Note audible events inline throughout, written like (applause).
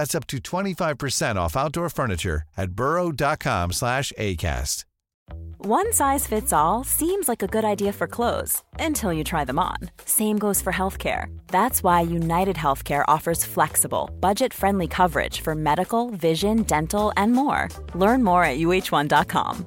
That's up to 25% off outdoor furniture at burrow.com slash ACAST. One size fits all seems like a good idea for clothes until you try them on. Same goes for healthcare. That's why United Healthcare offers flexible, budget friendly coverage for medical, vision, dental, and more. Learn more at uh1.com.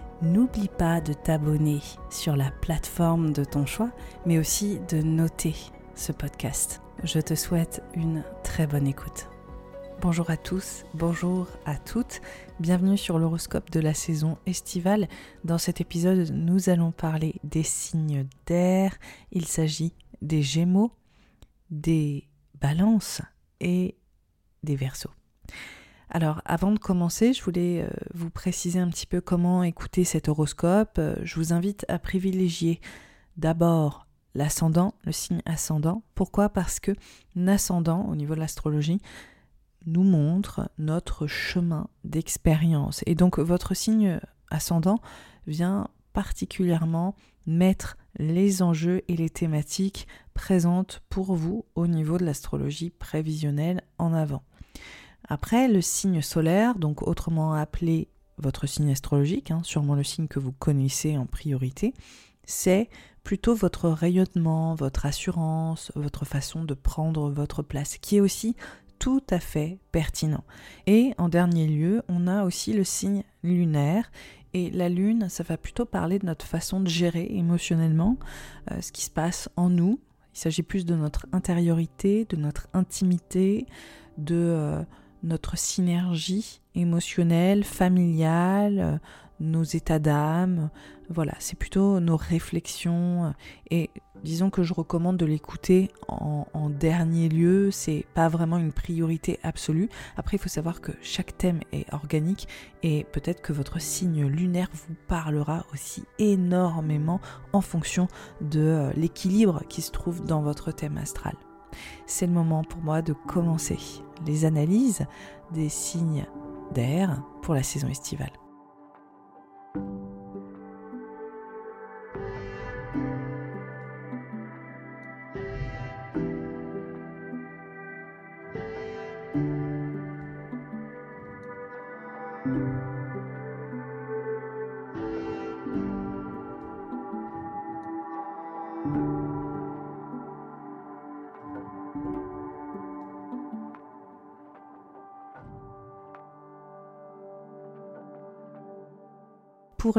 n'oublie pas de t'abonner sur la plateforme de ton choix, mais aussi de noter ce podcast. Je te souhaite une très bonne écoute. Bonjour à tous, bonjour à toutes, bienvenue sur l'horoscope de la saison estivale. Dans cet épisode, nous allons parler des signes d'air. Il s'agit des gémeaux, des balances et des versos. Alors, avant de commencer, je voulais euh, vous préciser un petit peu comment écouter cet horoscope. Euh, je vous invite à privilégier d'abord l'ascendant, le signe ascendant. Pourquoi? Parce que l'ascendant, au niveau de l'astrologie, nous montre notre chemin d'expérience. Et donc votre signe ascendant vient particulièrement mettre les enjeux et les thématiques présentes pour vous au niveau de l'astrologie prévisionnelle en avant. Après, le signe solaire, donc autrement appelé votre signe astrologique, hein, sûrement le signe que vous connaissez en priorité, c'est plutôt votre rayonnement, votre assurance, votre façon de prendre votre place, qui est aussi tout à fait pertinent. Et en dernier lieu, on a aussi le signe lunaire. Et la lune, ça va plutôt parler de notre façon de gérer émotionnellement euh, ce qui se passe en nous. Il s'agit plus de notre intériorité, de notre intimité, de euh, notre synergie émotionnelle, familiale, euh, nos états d'âme. Voilà, c'est plutôt nos réflexions. Et disons que je recommande de l'écouter en, dernier lieu. C'est pas vraiment une priorité absolue. Après, il faut savoir que chaque thème est organique et peut-être que votre signe lunaire vous parlera aussi énormément en fonction de euh, l'équilibre qui se trouve dans votre thème astral. C'est le moment pour moi de commencer les analyses des signes d'air pour la saison estivale.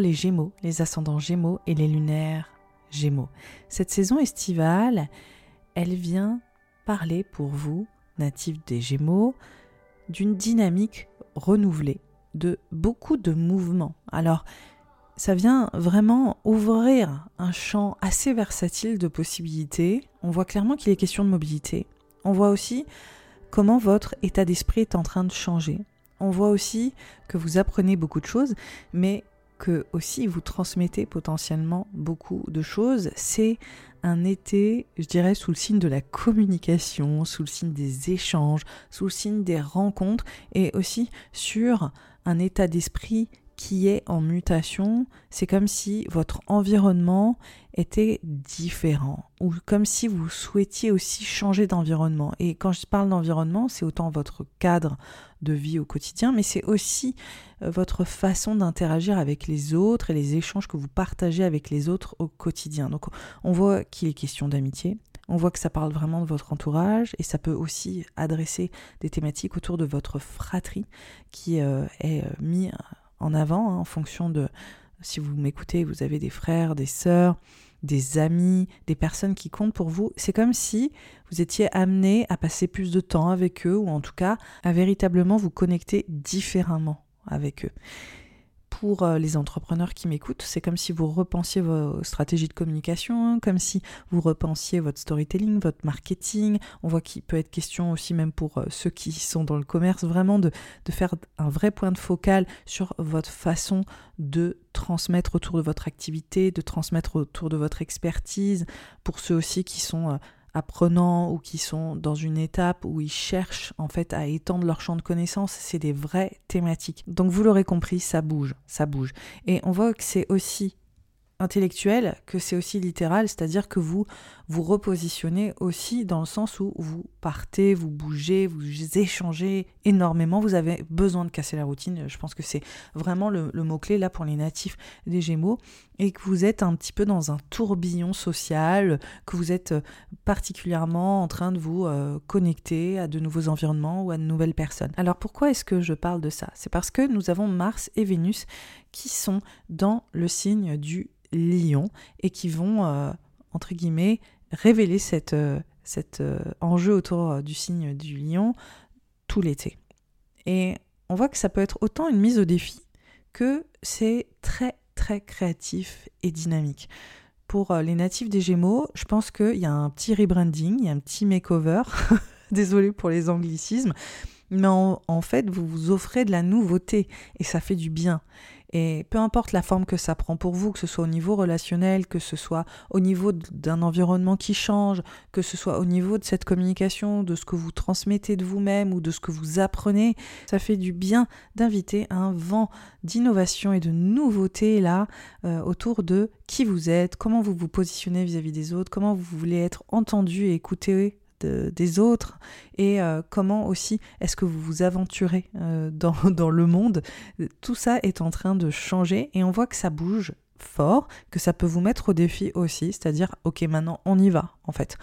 Les Gémeaux, les ascendants Gémeaux et les lunaires Gémeaux. Cette saison estivale, elle vient parler pour vous, natifs des Gémeaux, d'une dynamique renouvelée, de beaucoup de mouvements. Alors, ça vient vraiment ouvrir un champ assez versatile de possibilités. On voit clairement qu'il est question de mobilité. On voit aussi comment votre état d'esprit est en train de changer. On voit aussi que vous apprenez beaucoup de choses, mais que aussi vous transmettez potentiellement beaucoup de choses. C'est un été, je dirais, sous le signe de la communication, sous le signe des échanges, sous le signe des rencontres et aussi sur un état d'esprit qui est en mutation, c'est comme si votre environnement était différent ou comme si vous souhaitiez aussi changer d'environnement. Et quand je parle d'environnement, c'est autant votre cadre de vie au quotidien, mais c'est aussi euh, votre façon d'interagir avec les autres et les échanges que vous partagez avec les autres au quotidien. Donc on voit qu'il est question d'amitié, on voit que ça parle vraiment de votre entourage et ça peut aussi adresser des thématiques autour de votre fratrie qui euh, est euh, mis en avant hein, en fonction de si vous m'écoutez, vous avez des frères, des sœurs, des amis, des personnes qui comptent pour vous. C'est comme si vous étiez amené à passer plus de temps avec eux ou en tout cas à véritablement vous connecter différemment avec eux pour euh, les entrepreneurs qui m'écoutent, c'est comme si vous repensiez vos stratégies de communication, comme si vous repensiez votre storytelling, votre marketing. On voit qu'il peut être question aussi même pour euh, ceux qui sont dans le commerce, vraiment de, de faire un vrai point de focal sur votre façon de transmettre autour de votre activité, de transmettre autour de votre expertise, pour ceux aussi qui sont... Euh, apprenants ou qui sont dans une étape où ils cherchent en fait à étendre leur champ de connaissances, c'est des vraies thématiques. Donc vous l'aurez compris, ça bouge, ça bouge. Et on voit que c'est aussi intellectuel que c'est aussi littéral, c'est-à-dire que vous vous repositionnez aussi dans le sens où vous partez, vous bougez, vous échangez énormément, vous avez besoin de casser la routine, je pense que c'est vraiment le, mot-clé là pour les natifs des Gémeaux, et que vous êtes un petit peu dans un tourbillon social, que vous êtes particulièrement en train de vous euh, connecter à de nouveaux environnements ou à de nouvelles personnes. Alors pourquoi est-ce que je parle de ça? C'est parce que nous avons Mars et Vénus qui sont dans le signe du lion et qui vont, euh, entre guillemets, révéler euh, cet euh, enjeu autour du signe du lion tout l'été. Et on voit que ça peut être autant une mise au défi que c'est très très créatif et dynamique. Pour les natifs des Gémeaux, je pense qu'il y a un petit rebranding, il y a un petit makeover. (laughs) Désolé pour les anglicismes, mais en, fait, vous vous offrez de la nouveauté et ça fait du bien. Et peu importe la forme que ça prend pour vous, que ce soit au niveau relationnel, que ce soit au niveau d'un environnement qui change, que ce soit au niveau de cette communication, de ce que vous transmettez de vous-même ou de ce que vous apprenez, ça fait du bien d'inviter un vent d'innovation et de nouveauté là euh, autour de qui vous êtes, comment vous vous positionnez vis à -vis des autres, comment vous voulez être entendu et écouté des autres et euh, comment aussi est-ce que vous vous aventurez euh, dans, (laughs) dans le monde. Tout ça est en train de changer et on voit que ça bouge fort, que ça peut vous mettre au défi aussi, c'est-à-dire ok maintenant on y va en fait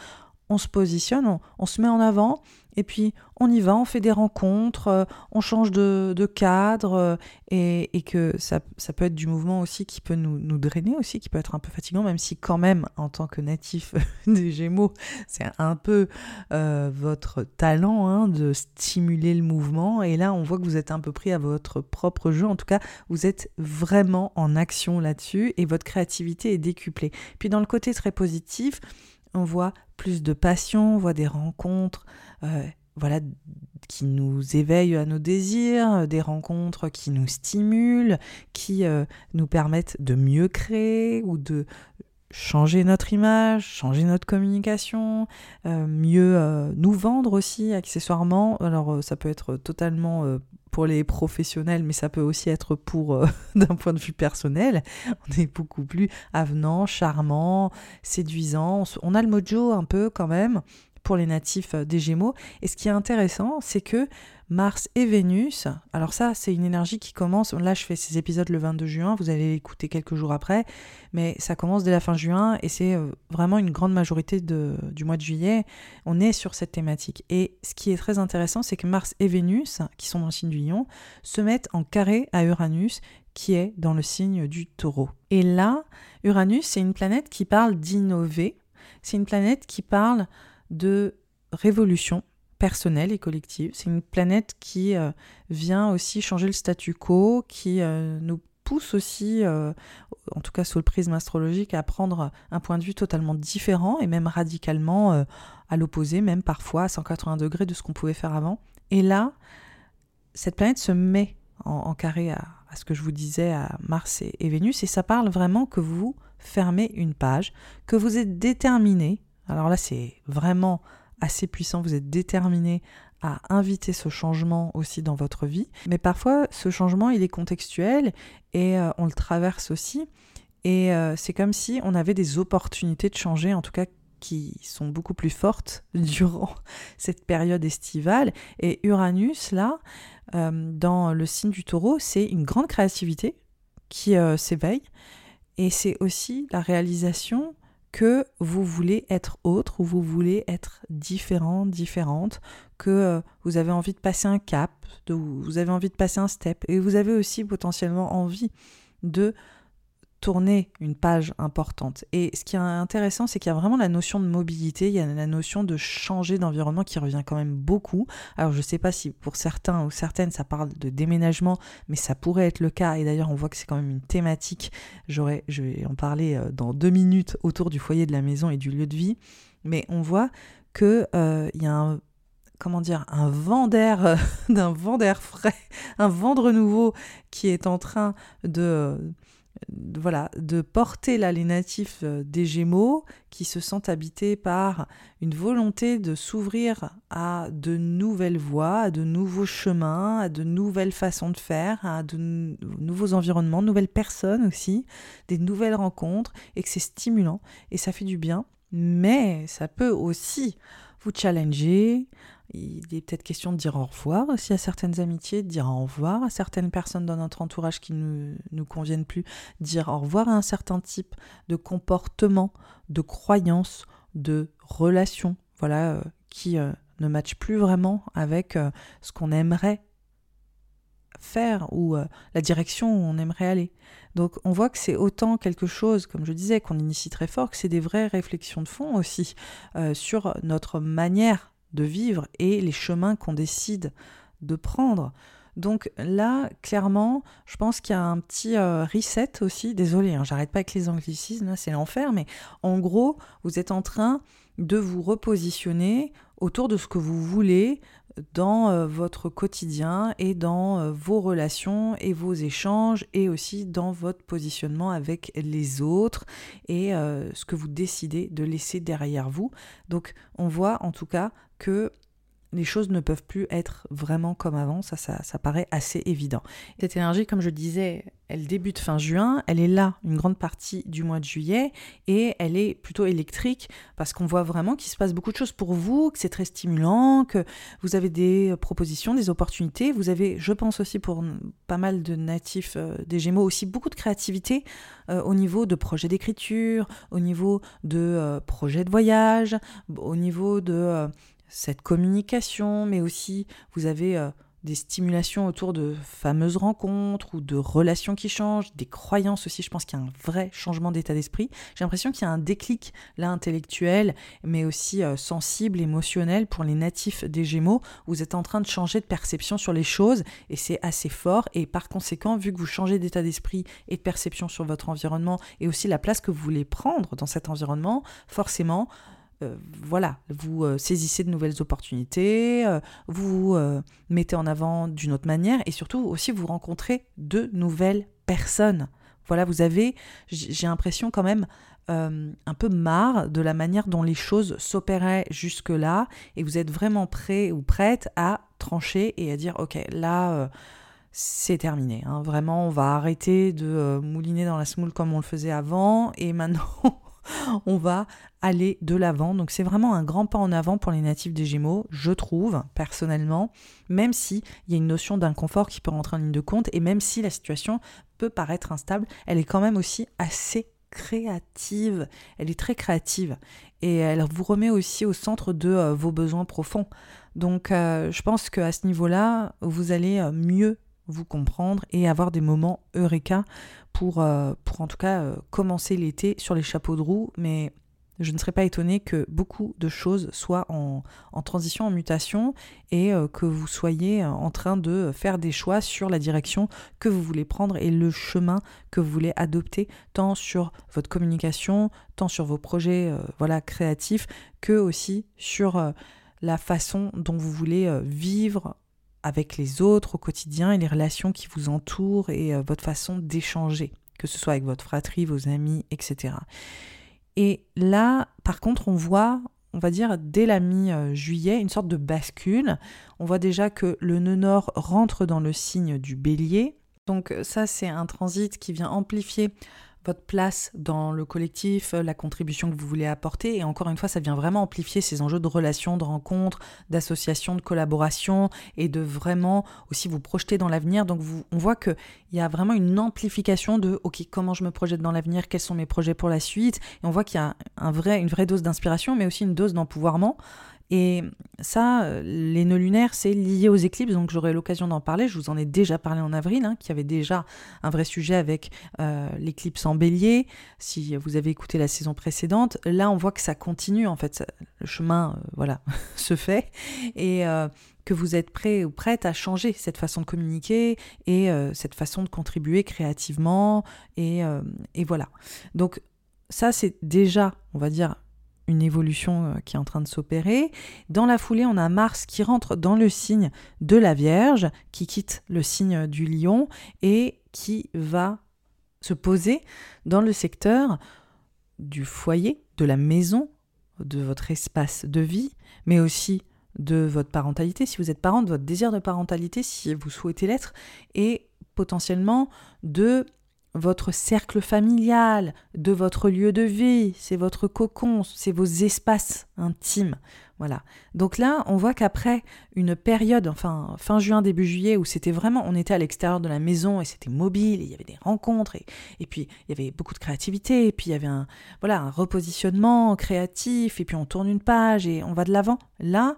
on se positionne, on, se met en avant, et puis on y va, on fait des rencontres, euh, on change de, cadre, euh, et, que ça, peut être du mouvement aussi qui peut nous, drainer aussi, qui peut être un peu fatigant, même si quand même, en tant que natif (laughs) des Gémeaux, c'est un peu euh, votre talent hein, de stimuler le mouvement, et là on voit que vous êtes un peu pris à votre propre jeu, en tout cas vous êtes vraiment en action là-dessus, et votre créativité est décuplée. Puis dans le côté très positif, on voit plus de passion, on voit des rencontres, euh, qui nous éveillent à nos désirs, des rencontres qui nous stimulent, qui euh, nous permettent de mieux créer ou de changer notre image, changer notre communication, euh, mieux nous vendre aussi accessoirement. Alors ça peut être totalement pour les professionnels, mais ça peut aussi être pour euh, (laughs) d'un point de vue personnel. On est beaucoup plus avenant, charmant, séduisant. On a le mojo un peu quand même pour les natifs euh, des Gémeaux. Et ce qui est intéressant, c'est que Mars et Vénus, alors ça c'est une énergie qui commence, là je fais ces épisodes le 22 juin, vous allez l'écouter quelques jours après, mais ça commence dès la fin juin et c'est euh, vraiment une grande majorité du mois de juillet, on est sur cette thématique. Et ce qui est très intéressant, c'est que Mars et Vénus, qui sont dans le signe du lion, se mettent en carré à Uranus, qui est dans le signe du taureau. Et là, Uranus, c'est une planète qui parle d'innover, c'est une planète qui parle de révolution personnelle et collective. C'est une planète qui euh, vient aussi changer le statu quo, qui euh, nous pousse aussi, euh, en tout cas sous le prisme astrologique, à prendre un point de vue totalement différent et même radicalement à l'opposé, même parfois à 180 degrés de ce qu'on pouvait faire avant. Et là, cette planète se met en, carré à, ce que je vous disais à Mars et Vénus, et ça parle vraiment que vous fermez une page, que vous êtes déterminé. Alors là, c'est vraiment assez puissant, vous êtes déterminé à inviter ce changement aussi dans votre vie. Mais parfois, ce changement, il est contextuel et euh, on le traverse aussi. Et euh, c'est comme si on avait des opportunités de changer, en tout cas qui sont beaucoup plus fortes (laughs) durant cette période estivale. Et Uranus, là, euh, dans le signe du taureau, c'est une grande créativité qui s'éveille. Et c'est aussi la réalisation que vous voulez être autre ou vous voulez être différent, différente, que euh, vous avez envie de passer un cap, vous avez envie de passer un step et vous avez aussi potentiellement envie de tourner une page importante. Et ce qui est intéressant, c'est qu'il y a vraiment la notion de mobilité, il y a la notion de changer d'environnement qui revient quand même beaucoup. Alors je ne sais pas si pour certains ou certaines ça parle de déménagement, mais ça pourrait être le cas. Et d'ailleurs on voit que c'est quand même une thématique. J'aurais, je vais en parler euh, dans deux minutes autour du foyer de la maison et du lieu de vie. Mais on voit que euh, y a un comment dire, un vent d'air, euh, (laughs) d'un vent d'air frais, un vent de renouveau qui est en train de, voilà, de porter là les natifs euh, des Gémeaux qui se sentent habités par une volonté de s'ouvrir à de nouvelles voies, à de nouveaux chemins, à de nouvelles façons de faire, à de nouveaux environnements, nouvelles personnes aussi, des nouvelles rencontres, et que c'est stimulant et ça fait du bien. Mais ça peut aussi vous challenger, il est peut-être question de dire au revoir aussi à certaines amitiés, de dire au revoir à certaines personnes dans notre entourage qui ne nous, conviennent plus, dire au revoir à un certain type de comportement, de croyances, de relations, voilà, euh, qui euh, ne matchent plus vraiment avec euh, ce qu'on aimerait faire ou la direction où on aimerait aller. Donc on voit que c'est autant quelque chose, comme je disais, qu'on initie très fort, que c'est des vraies réflexions de fond aussi sur notre manière de vivre et les chemins qu'on décide de prendre. Donc là, clairement, je pense qu'il y a un petit euh, reset aussi. Désolé, hein, j'arrête pas avec les anglicismes, c'est l'enfer, mais en gros, vous êtes en train de vous repositionner autour de ce que vous voulez dans euh, votre quotidien et dans euh, vos relations et vos échanges et aussi dans votre positionnement avec les autres et ce que vous décidez de laisser derrière vous. Donc on voit en tout cas que les choses ne peuvent plus être vraiment comme avant, ça, ça, paraît assez évident. Cette énergie, comme je disais, elle débute fin juin, elle est là une grande partie du mois de juillet et elle est plutôt électrique parce qu'on voit vraiment qu'il se passe beaucoup de choses pour vous, que c'est très stimulant, que vous avez des propositions, des opportunités. Vous avez, je pense aussi pour pas mal de natifs euh, des Gémeaux, aussi beaucoup de créativité euh, au niveau de projets d'écriture, au niveau de euh, projets de voyage, au niveau de cette communication, mais aussi vous avez euh, des stimulations autour de fameuses rencontres ou de relations qui changent, des croyances aussi. Je pense qu'il y a un vrai changement d'état d'esprit. J'ai l'impression qu'il y a un déclic là intellectuel, mais aussi euh, sensible, émotionnel pour les natifs des Gémeaux. Vous êtes en train de changer de perception sur les choses et c'est assez fort. Et par conséquent, vu que vous changez d'état d'esprit et de perception sur votre environnement et aussi la place que vous voulez prendre dans cet environnement, forcément, euh, voilà, vous euh, saisissez de nouvelles opportunités, euh, vous mettez en avant d'une autre manière et surtout aussi vous rencontrez de nouvelles personnes. Voilà, vous avez, j'ai l'impression quand même, un peu marre de la manière dont les choses s'opéraient jusque-là et vous êtes vraiment prêt ou prête à trancher et à dire ok, là c'est terminé. Hein. Vraiment, on va arrêter de mouliner dans la semoule comme on le faisait avant et (laughs) maintenant on va aller de l'avant. Donc c'est vraiment un grand pas en avant pour les natifs des Gémeaux, je trouve, personnellement, même s'il y a une notion d'inconfort qui peut rentrer en ligne de compte, et même si la situation peut paraître instable, elle est quand même aussi assez créative, elle est très créative et elle vous remet aussi au centre de euh, vos besoins profonds. Donc euh, je pense qu'à ce niveau-là, vous allez euh, mieux vous comprendre et avoir des moments eureka pour, pour en tout cas commencer l'été sur les chapeaux de roue, mais je ne serais pas étonnée que beaucoup de choses soient en, transition, en mutation, et euh, que vous soyez en train de faire des choix sur la direction que vous voulez prendre et le chemin que vous voulez adopter, tant sur votre communication, tant sur vos projets euh, voilà, créatifs, que aussi sur euh, la façon dont vous voulez vivre avec les autres au quotidien et les relations qui vous entourent et votre façon d'échanger, que ce soit avec votre fratrie, vos amis, etc. Et là, par contre, on voit, on va dire, dès la mi-juillet, une sorte de bascule. On voit déjà que le nœud nord rentre dans le signe du bélier. Donc ça, c'est un transit qui vient amplifier votre place dans le collectif, euh, la contribution que vous voulez apporter. Et encore une fois, ça vient vraiment amplifier ces enjeux de relations, de rencontres, d'associations, de collaboration et de vraiment aussi vous projeter dans l'avenir. Donc on voit qu'il y a vraiment une amplification de OK, comment je me projette dans l'avenir, quels sont mes projets pour la suite? Et on voit qu'il y a un vrai, une vraie dose d'inspiration, mais aussi une dose d'empouvoirment. Et ça, euh, les nœuds lunaires, c'est lié aux éclipses, donc j'aurai l'occasion d'en parler. Je vous en ai déjà parlé en avril, hein, qui avait déjà un vrai sujet avec euh, l'éclipse en bélier. Si vous avez écouté la saison précédente, là on voit que ça continue, en fait, le chemin euh, voilà, (laughs) se fait. Et que vous êtes prêt ou prête à changer cette façon de communiquer et cette façon de contribuer créativement. Et, et voilà. Donc ça, c'est déjà, on va dire, une évolution euh, qui est en train de s'opérer. Dans la foulée, on a Mars qui rentre dans le signe de la Vierge, qui quitte le signe du Lion et qui va se poser dans le secteur du foyer, de la maison, de votre espace de vie, mais aussi de votre parentalité, si vous êtes parent, de votre désir de parentalité, si vous souhaitez l'être, et potentiellement de votre cercle familial, de votre lieu de vie, c'est votre cocon, c'est vos espaces intimes. Voilà. Donc là, on voit qu'après une période, enfin fin juin, début juillet, où c'était vraiment, on était à l'extérieur de la maison et c'était mobile, et il y avait des rencontres, et, et, puis il y avait beaucoup de créativité, et puis il y avait un, voilà, un repositionnement créatif, et puis on tourne une page et on va de l'avant. Là,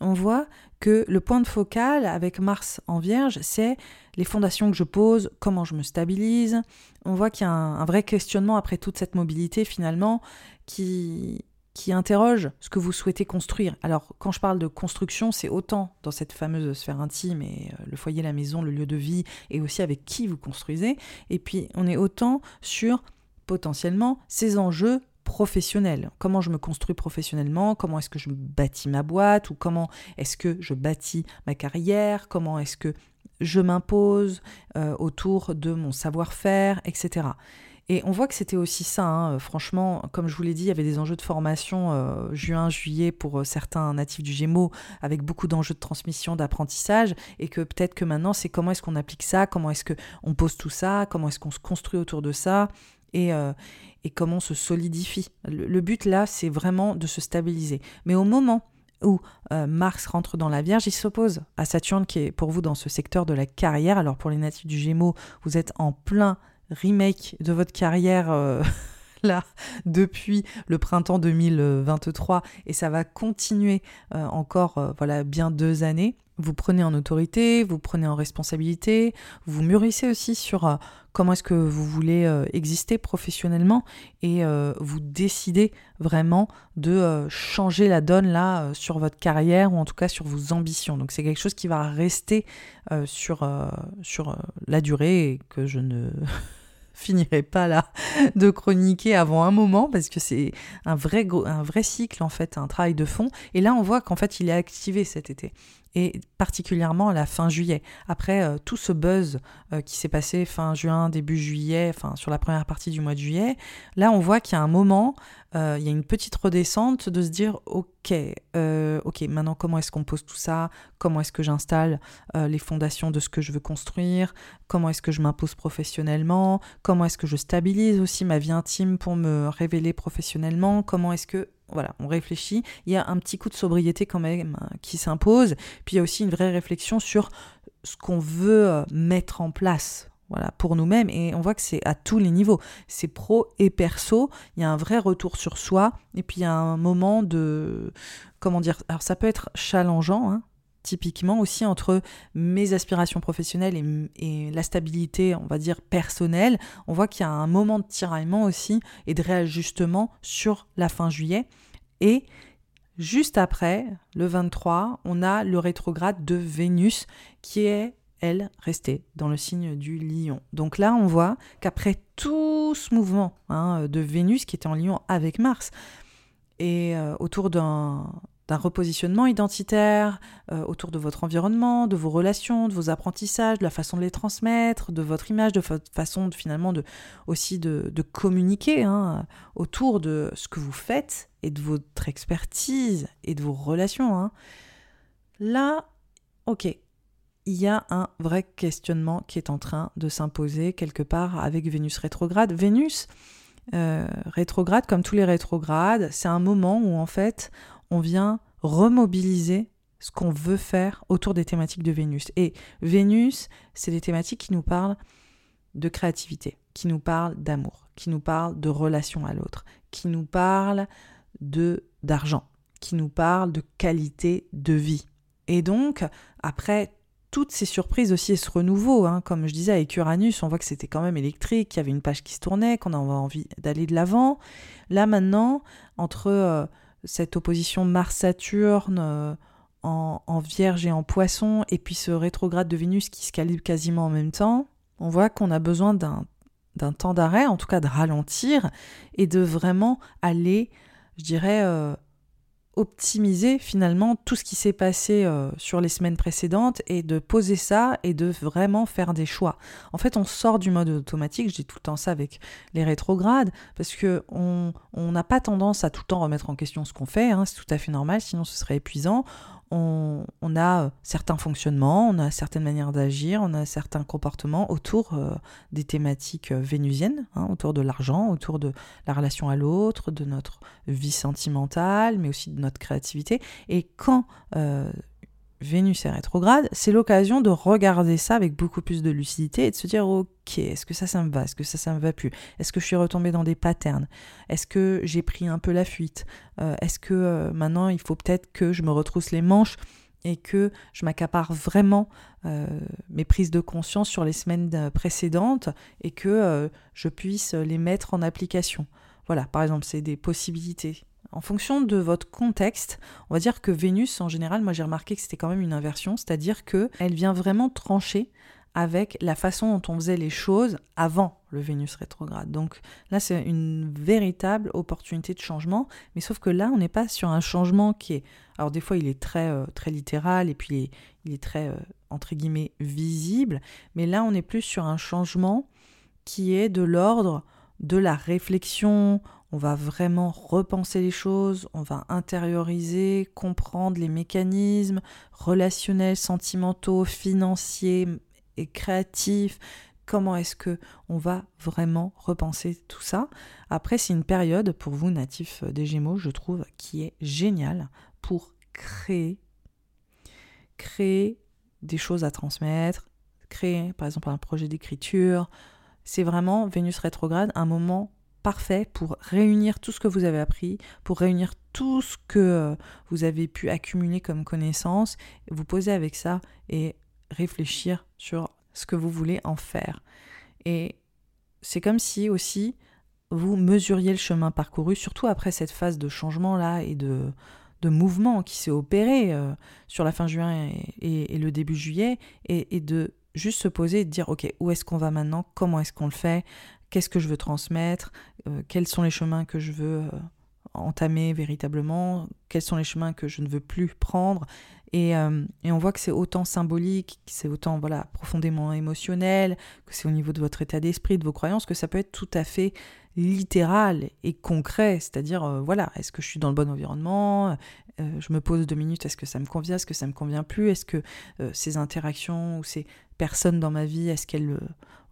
on voit que le point de focal avec Mars en Vierge, c'est les fondations que je pose, comment je me stabilise. On voit qu'il y a un, vrai questionnement après toute cette mobilité finalement qui, qui interroge ce que vous souhaitez construire. Alors quand je parle de construction, c'est autant dans cette fameuse sphère intime et euh, le foyer, la maison, le lieu de vie, et aussi avec qui vous construisez. Et puis on est autant sur potentiellement ces enjeux professionnels. Comment je me construis professionnellement, comment est-ce que je bâtis ma boîte, ou comment est-ce que je bâtis ma carrière, comment est-ce que je m'impose euh, autour de mon savoir-faire, etc. Et on voit que c'était aussi ça, hein. franchement, comme je vous l'ai dit, il y avait des enjeux de formation euh, juin, juillet pour euh, certains natifs du Gémeaux, avec beaucoup d'enjeux de transmission, d'apprentissage, et que peut-être que maintenant c'est comment est-ce qu'on applique ça, comment est-ce qu'on pose tout ça, comment est-ce qu'on se construit autour de ça, et, et comment on se solidifie. le but là, c'est vraiment de se stabiliser. Mais au moment où euh, Mars rentre dans la Vierge, il s'oppose à Saturne qui est pour vous dans ce secteur de la carrière. Alors pour les natifs du Gémeaux, vous êtes en plein remake de votre carrière. Euh, (laughs) (laughs) depuis le printemps 2023 et ça va continuer euh, encore voilà bien deux années vous prenez en autorité, vous prenez en responsabilité, vous mûrissez aussi sur euh, comment est-ce que vous voulez euh, exister professionnellement et euh, vous décidez vraiment de changer la donne là sur votre carrière ou en tout cas sur vos ambitions. Donc c'est quelque chose qui va rester sur, sur la durée et que je ne (laughs) (laughs) finirai pas là (laughs) de chroniquer avant un moment parce que c'est un vrai, un vrai cycle en fait, un travail de fond. Et là, on voit qu'en fait, il est activé cet été. Et particulièrement la fin juillet. Après euh, tout ce buzz euh, qui s'est passé fin juin, début juillet, enfin sur la première partie du mois de juillet, là on voit qu'il y a un moment, euh, il y a une petite redescente de se dire ok, ok, maintenant comment est-ce qu'on pose tout ça, comment est-ce que j'installe les fondations de ce que je veux construire, comment est-ce que je m'impose professionnellement, comment est-ce que je stabilise aussi ma vie intime pour me révéler professionnellement, comment est-ce que voilà, on réfléchit. Il y a un petit coup de sobriété quand même euh, qui s'impose. Puis il y a aussi une vraie réflexion sur ce qu'on veut euh, mettre en place. Voilà, pour nous-mêmes, et on voit que c'est à tous les niveaux. C'est pro et perso. Il y a un vrai retour sur soi, et puis il y a un moment de. Comment dire Alors, ça peut être challengeant, hein, typiquement aussi entre mes aspirations professionnelles et, la stabilité, on va dire, personnelle, on voit qu'il y a un moment de tiraillement aussi et de réajustement sur la fin juillet. Et juste après, le 23, on a le rétrograde de Vénus qui est, elle, restée dans le signe du lion. Donc là, on voit qu'après tout ce mouvement hein, de Vénus qui était en lion avec Mars, et euh, autour d'un d'un repositionnement identitaire euh, autour de votre environnement, de vos relations, de vos apprentissages, de la façon de les transmettre, de votre image, de votre façon de, finalement de, aussi de, communiquer hein, autour de ce que vous faites et de votre expertise et de vos relations. Hein. Là, ok, il y a un vrai questionnement qui est en train de s'imposer quelque part avec Vénus rétrograde. Vénus euh, rétrograde, comme tous les rétrogrades, c'est un moment où en fait on vient remobiliser ce qu'on veut faire autour des thématiques de Vénus. Et Vénus, c'est des thématiques qui nous parlent de créativité, qui nous parlent d'amour, qui nous parlent de relation à l'autre, qui nous parlent de d'argent, qui nous parlent de qualité de vie. Et donc, après toutes ces surprises aussi et ce renouveau, hein, comme je disais avec Uranus, on voit que c'était quand même électrique, qu'il y avait une page qui se tournait, qu'on avait envie d'aller de l'avant. Là maintenant, entre euh, cette opposition Mars-Saturne euh, en, Vierge et en Poisson, et puis ce rétrograde de Vénus qui se calibre quasiment en même temps, on voit qu'on a besoin d'un temps d'arrêt, en tout cas de ralentir, et de vraiment aller, je dirais, euh, optimiser finalement tout ce qui s'est passé euh, sur les semaines précédentes et de poser ça et de vraiment faire des choix. En fait, on sort du mode automatique, je dis tout le temps ça avec les rétrogrades, parce que on n'a pas tendance à tout le temps remettre en question ce qu'on fait, hein, c'est tout à fait normal, sinon ce serait épuisant on, a euh, certains fonctionnements, on a certaines manières d'agir, on a certains comportements autour euh, des thématiques euh, vénusiennes, hein, autour de l'argent, autour de la relation à l'autre, de notre vie sentimentale, mais aussi de notre créativité. Et quand Vénus est rétrograde, c'est l'occasion de regarder ça avec beaucoup plus de lucidité et de se dire ok, est-ce que ça, ça me va, est-ce que ça, ça me va plus, est-ce que je suis retombée dans des patterns, est-ce que j'ai pris un peu la fuite, euh, est-ce que euh, maintenant il faut peut-être que je me retrousse les manches et que je m'accapare vraiment euh, mes prises de conscience sur les semaines précédentes et que je puisse les mettre en application? Voilà, par exemple, c'est des possibilités en fonction de votre contexte, on va dire que Vénus, en général, moi j'ai remarqué que c'était quand même une inversion, c'est-à-dire qu'elle vient vraiment trancher avec la façon dont on faisait les choses avant le Vénus rétrograde. Donc là, c'est une véritable opportunité de changement, mais sauf que là, on n'est pas sur un changement qui est... Alors des fois, il est très, euh, très littéral et puis il est, très, euh, entre guillemets, visible, mais là, on est plus sur un changement qui est de l'ordre de la réflexion, on va vraiment repenser les choses, on va intérioriser, comprendre les mécanismes relationnels, sentimentaux, financiers et créatifs. Comment est-ce que on va vraiment repenser tout ça? Après, c'est une période pour vous natifs des Gémeaux, je trouve, qui est géniale pour créer, créer des choses à transmettre, créer par exemple un projet d'écriture. C'est vraiment Vénus rétrograde, un moment parfait pour réunir tout ce que vous avez appris, pour réunir tout ce que euh, vous avez pu accumuler comme connaissances, vous poser avec ça et réfléchir sur ce que vous voulez en faire. Et c'est comme si aussi vous mesuriez le chemin parcouru, surtout après cette phase de changement-là et de, de mouvement qui s'est opéré euh, sur la fin juin et, le début juillet, et, et, de juste se poser et de dire, ok, où est-ce qu'on va maintenant, comment est-ce qu'on le fait, qu'est-ce que je veux transmettre, euh, quels sont les chemins que je veux euh, entamer véritablement, quels sont les chemins que je ne veux plus prendre. Et, euh, on voit que c'est autant symbolique, que c'est autant voilà, profondément émotionnel, que c'est au niveau de votre état d'esprit, de vos croyances, que ça peut être tout à fait littéral et concret. C'est-à-dire, voilà, est-ce que je suis dans le bon environnement Je me pose deux minutes, est-ce que ça me convient Est-ce que ça me convient plus Est-ce que ces interactions ou ces personnes dans ma vie, est-ce qu'elles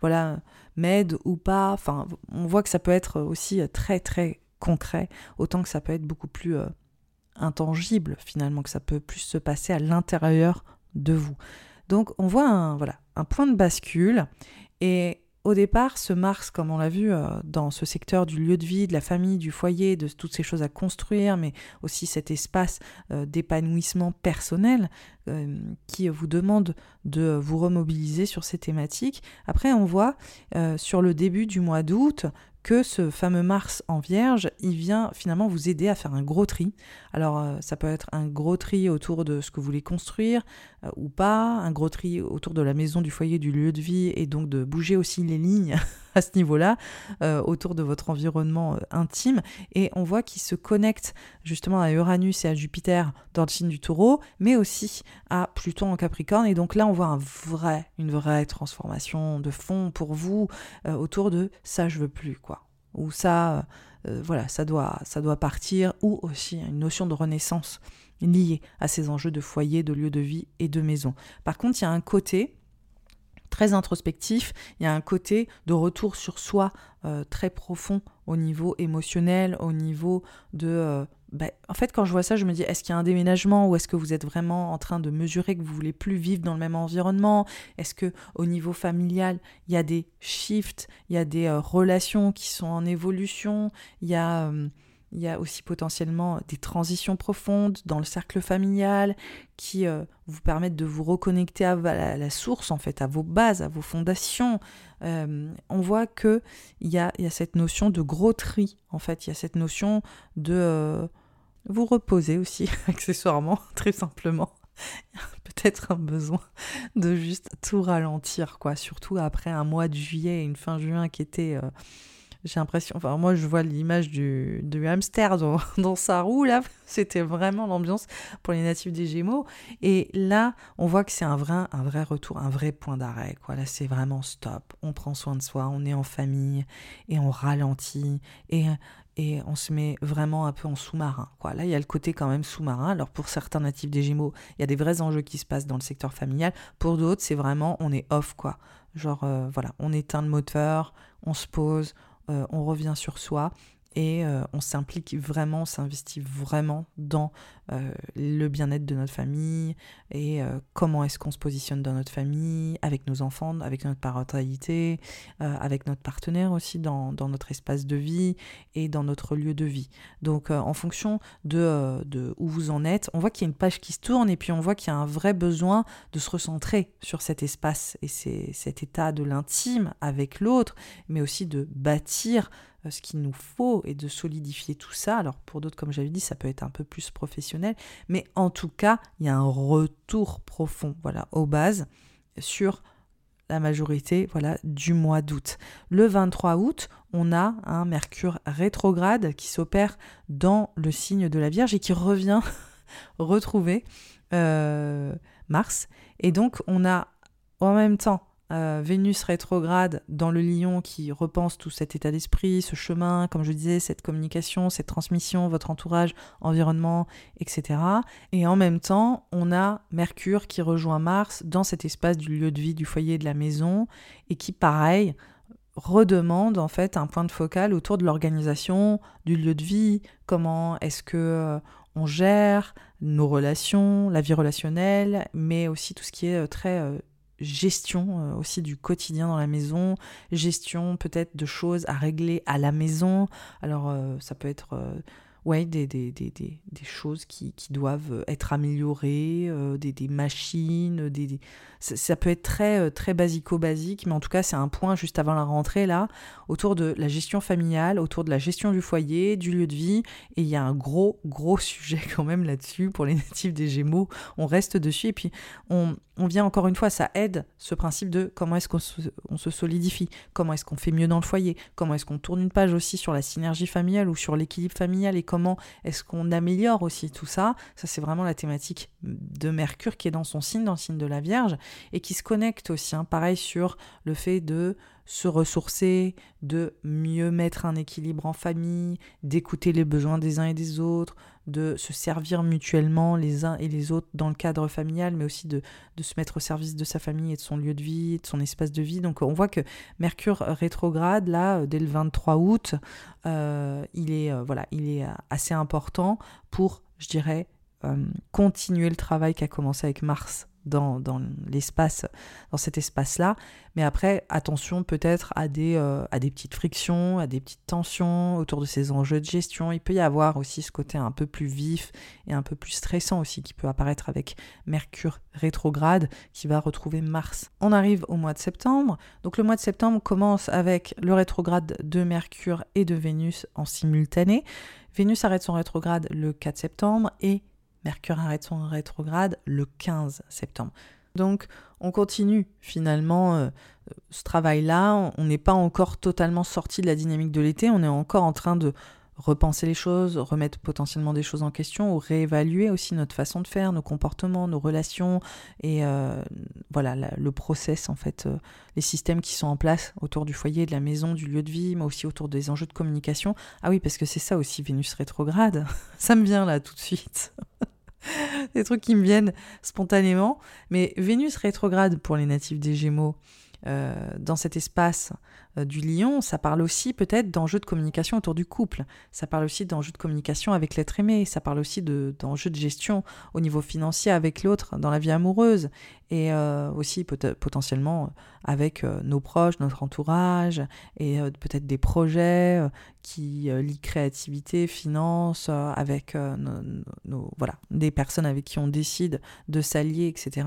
voilà, m'aident ou pas Enfin, on voit que ça peut être aussi très, très concret, autant que ça peut être beaucoup plus euh, intangible finalement, que ça peut plus se passer à l'intérieur de vous. Donc on voit un, voilà, un point de bascule et au départ, ce Mars, comme on l'a vu euh, dans ce secteur du lieu de vie, de la famille, du foyer, de toutes ces choses à construire, mais aussi cet espace euh, d'épanouissement personnel qui vous demande de vous remobiliser sur ces thématiques. Après, on voit sur le début du mois d'août que ce fameux Mars en Vierge, il vient finalement vous aider à faire un gros tri. Alors euh, ça peut être un gros tri autour de ce que vous voulez construire euh, ou pas, un gros tri autour de la maison, du foyer, du lieu de vie, et donc de bouger aussi les lignes (laughs) à ce niveau-là, euh, autour de votre environnement intime. Et on voit qu'il se connecte justement à Uranus et à Jupiter dans le signe du taureau, mais aussi à Pluton en Capricorne. Et donc là, on voit un une vraie transformation de fond pour vous autour de ça, je veux plus, quoi ou ça, euh, voilà, ça doit, ça doit partir, ou aussi une notion de renaissance liée à ces enjeux de foyer, de lieu de vie et de maison. Par contre, il y a un côté très introspectif, il y a un côté de retour sur soi euh, très profond au niveau émotionnel, au niveau de euh, bah, en fait, quand je vois ça, je me dis, est-ce qu'il y a un déménagement ou est-ce que vous êtes vraiment en train de mesurer que vous voulez plus vivre dans le même environnement? Est-ce que au niveau familial, il y a des shifts, il y a des euh, relations qui sont en évolution, il y a il y a aussi potentiellement des transitions profondes dans le cercle familial qui euh, vous permettent de vous reconnecter à la, source, en fait, à vos bases, à vos fondations. on voit que il y a, y a, cette notion de gros en fait, il y a cette notion de vous reposez aussi, (laughs) accessoirement, très simplement. Peut-être un besoin de juste tout ralentir, quoi. Surtout après un mois de juillet et une fin juin qui était. J'ai l'impression. Enfin, moi, je vois l'image du, hamster dans, (laughs) dans, sa roue, là. C'était vraiment l'ambiance pour les natifs des Gémeaux. Et là, on voit que c'est un vrai, un vrai retour, un vrai point d'arrêt, quoi. Là, c'est vraiment stop. On prend soin de soi, on est en famille et on ralentit. Et et on se met vraiment un peu en sous-marin. Quoi. Là, il y a le côté quand même sous-marin. Alors pour certains natifs des Gémeaux, il y a des vrais enjeux qui se passent dans le secteur familial. Pour d'autres, c'est vraiment on est off quoi. Genre euh, voilà, on éteint le moteur, on se pose, euh, on revient sur soi et euh, on s'implique vraiment, on s'investit vraiment dans euh, le bien-être de notre famille et euh, comment est-ce qu'on se positionne dans notre famille, avec nos enfants, avec notre parentalité, avec notre partenaire aussi dans, dans, notre espace de vie et dans notre lieu de vie. Donc en fonction de, de, où vous en êtes, on voit qu'il y a une page qui se tourne et puis on voit qu'il y a un vrai besoin de se recentrer sur cet espace et cet état de l'intime avec l'autre, mais aussi de bâtir euh, ce qu'il nous faut et de solidifier tout ça. Alors pour d'autres, comme j'avais dit, ça peut être un peu plus professionnel, mais en tout cas, il y a un retour profond, voilà, aux bases sur la majorité voilà, du mois d'août. Le 23 août, on a un Mercure rétrograde qui s'opère dans le signe de la Vierge et qui revient (laughs) retrouver euh, Mars. Et donc on a en même temps euh, Vénus rétrograde dans le lion qui repense tout cet état d'esprit, ce chemin, comme je disais, cette communication, cette transmission, votre entourage, environnement, etc. Et en même temps, on a Mercure qui rejoint Mars dans cet espace du lieu de vie, du foyer, de la maison, et qui, pareil, redemande en fait un point de focal autour de l'organisation du lieu de vie, comment est-ce que euh, on gère nos relations, la vie relationnelle, mais aussi tout ce qui est euh, très gestion euh, aussi du quotidien dans la maison, gestion peut-être de choses à régler à la maison. Alors euh, ça peut être euh, ouais, des, des, des, choses qui, doivent être améliorées, des, des, machines, des, ça peut être très, très basico-basique, mais en tout cas c'est un point juste avant la rentrée là, autour de la gestion familiale, autour de la gestion du foyer, du lieu de vie, et il y a un gros, gros (laughs) sujet quand même là-dessus pour les natifs des Gémeaux, on reste dessus, et puis on, vient encore une fois, ça aide ce principe de comment est-ce qu'on se, solidifie, comment est-ce qu'on fait mieux dans le foyer, comment est-ce qu'on tourne une page aussi sur la synergie familiale ou sur l'équilibre familial et comment est-ce qu'on améliore aussi tout ça. Ça, c'est vraiment la thématique de Mercure qui est dans son signe, dans le signe de la Vierge, et qui se connecte aussi, hein, pareil, sur le fait de se ressourcer, de mieux mettre un équilibre en famille, d'écouter les besoins des uns et des autres, de se servir mutuellement les uns et les autres dans le cadre familial, mais aussi de, se mettre au service de sa famille et de son lieu de vie, de son espace de vie. Donc on voit que Mercure rétrograde, là, dès le 23 août, euh, il, est, euh, voilà, il est assez important pour, je dirais, euh, continuer le travail qui a commencé avec Mars dans, l'espace, dans cet espace-là. Mais après, attention peut-être à des, euh, à des petites frictions, à des petites tensions autour de ces enjeux de gestion. Il peut y avoir aussi ce côté un peu plus vif et un peu plus stressant aussi qui peut apparaître avec Mercure rétrograde qui va retrouver Mars. On arrive au mois de septembre. Donc le mois de septembre commence avec le rétrograde de Mercure et de Vénus en simultané. Vénus arrête son rétrograde le 4 septembre et Mercure arrête son rétrograde le 15 septembre. Donc on continue finalement euh, ce travail-là. On n'est pas encore totalement sorti de la dynamique de l'été. On est encore en train de repenser les choses, remettre potentiellement des choses en question ou réévaluer aussi notre façon de faire, nos comportements, nos relations et euh, voilà le process en fait, euh, les systèmes qui sont en place autour du foyer, de la maison, du lieu de vie, mais aussi autour des enjeux de communication. Ah oui, parce que c'est ça aussi Vénus rétrograde. (laughs) ça me vient là tout de suite. (laughs) des trucs qui me viennent spontanément. Mais Vénus rétrograde pour les natifs des Gémeaux, euh, dans cet espace du lion, ça parle aussi peut-être d'enjeux de communication autour du couple, ça parle aussi d'enjeux de communication avec l'être aimé, ça parle aussi d'enjeux de, gestion au niveau financier avec l'autre dans la vie amoureuse, et euh, aussi potentiellement avec nos proches, notre entourage, et peut-être des projets qui lient créativité, finance, avec nos, voilà, des personnes avec qui on décide de s'allier, etc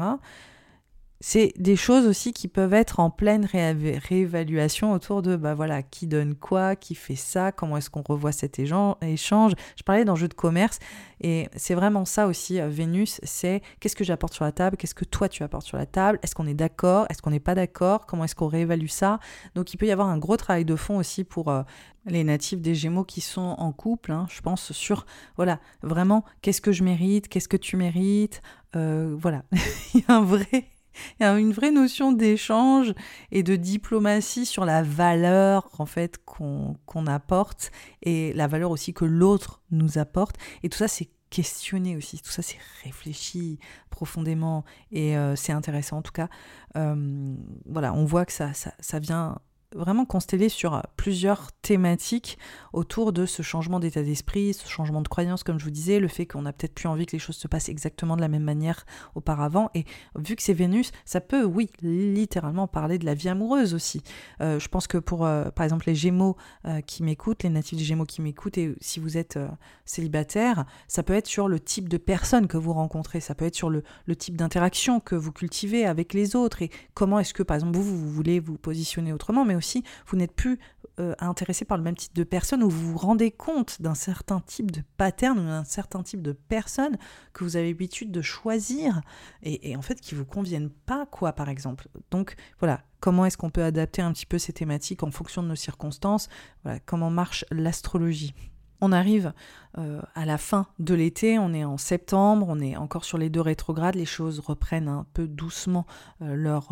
c'est des choses aussi qui peuvent être en pleine réévaluation autour de bah voilà qui donne quoi, qui fait ça, comment est-ce qu'on revoit cet échange. Je parlais d'enjeux de commerce et c'est vraiment ça aussi euh, Vénus, c'est qu'est-ce que j'apporte sur la table, qu'est-ce que toi tu apportes sur la table, est-ce qu'on est d'accord, est-ce qu'on n'est pas d'accord, comment est-ce qu'on réévalue ça. Donc il peut y avoir un gros travail de fond aussi pour euh, les natifs des Gémeaux qui sont en couple, hein, je pense sur voilà vraiment qu'est-ce que je mérite, qu'est-ce que tu mérites, euh, voilà (laughs) il y a un vrai (laughs) une vraie notion d'échange et de diplomatie sur la valeur en fait qu'on apporte et la valeur aussi que l'autre nous apporte. Et tout ça, c'est questionné aussi. Tout ça, c'est réfléchi profondément et euh, c'est intéressant en tout cas. Euh, voilà, on voit que ça, ça, ça vient vraiment constellé sur plusieurs thématiques autour de ce changement d'état d'esprit, ce changement de croyance, comme je vous disais, le fait qu'on n'a peut-être plus envie que les choses se passent exactement de la même manière auparavant. Et vu que c'est Vénus, ça peut, oui, littéralement parler de la vie amoureuse aussi. Euh, je pense que pour, euh, par exemple, les Gémeaux euh, qui m'écoutent, les natifs des Gémeaux qui m'écoutent, et si vous êtes célibataire, ça peut être sur le type de personne que vous rencontrez, ça peut être sur le, le type d'interaction que vous cultivez avec les autres, et comment est-ce que, par exemple, vous, vous voulez vous positionner autrement, mais aussi vous n'êtes plus euh, intéressé par le même type de personne ou vous vous rendez compte d'un certain type de pattern ou d'un certain type de personne que vous avez l'habitude de choisir et, en fait qui vous conviennent pas quoi par exemple. Donc voilà, comment est-ce qu'on peut adapter un petit peu ces thématiques en fonction de nos circonstances, voilà, comment marche l'astrologie? On arrive euh, à la fin de l'été, on est en septembre, on est encore sur les deux rétrogrades, les choses reprennent un peu doucement euh, leur,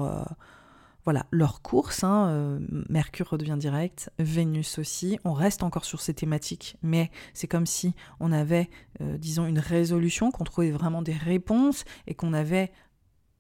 voilà, leur course, hein, euh, Mercure redevient direct, Vénus aussi, on reste encore sur ces thématiques, mais c'est comme si on avait, euh, disons, une résolution, qu'on trouvait vraiment des réponses et qu'on avait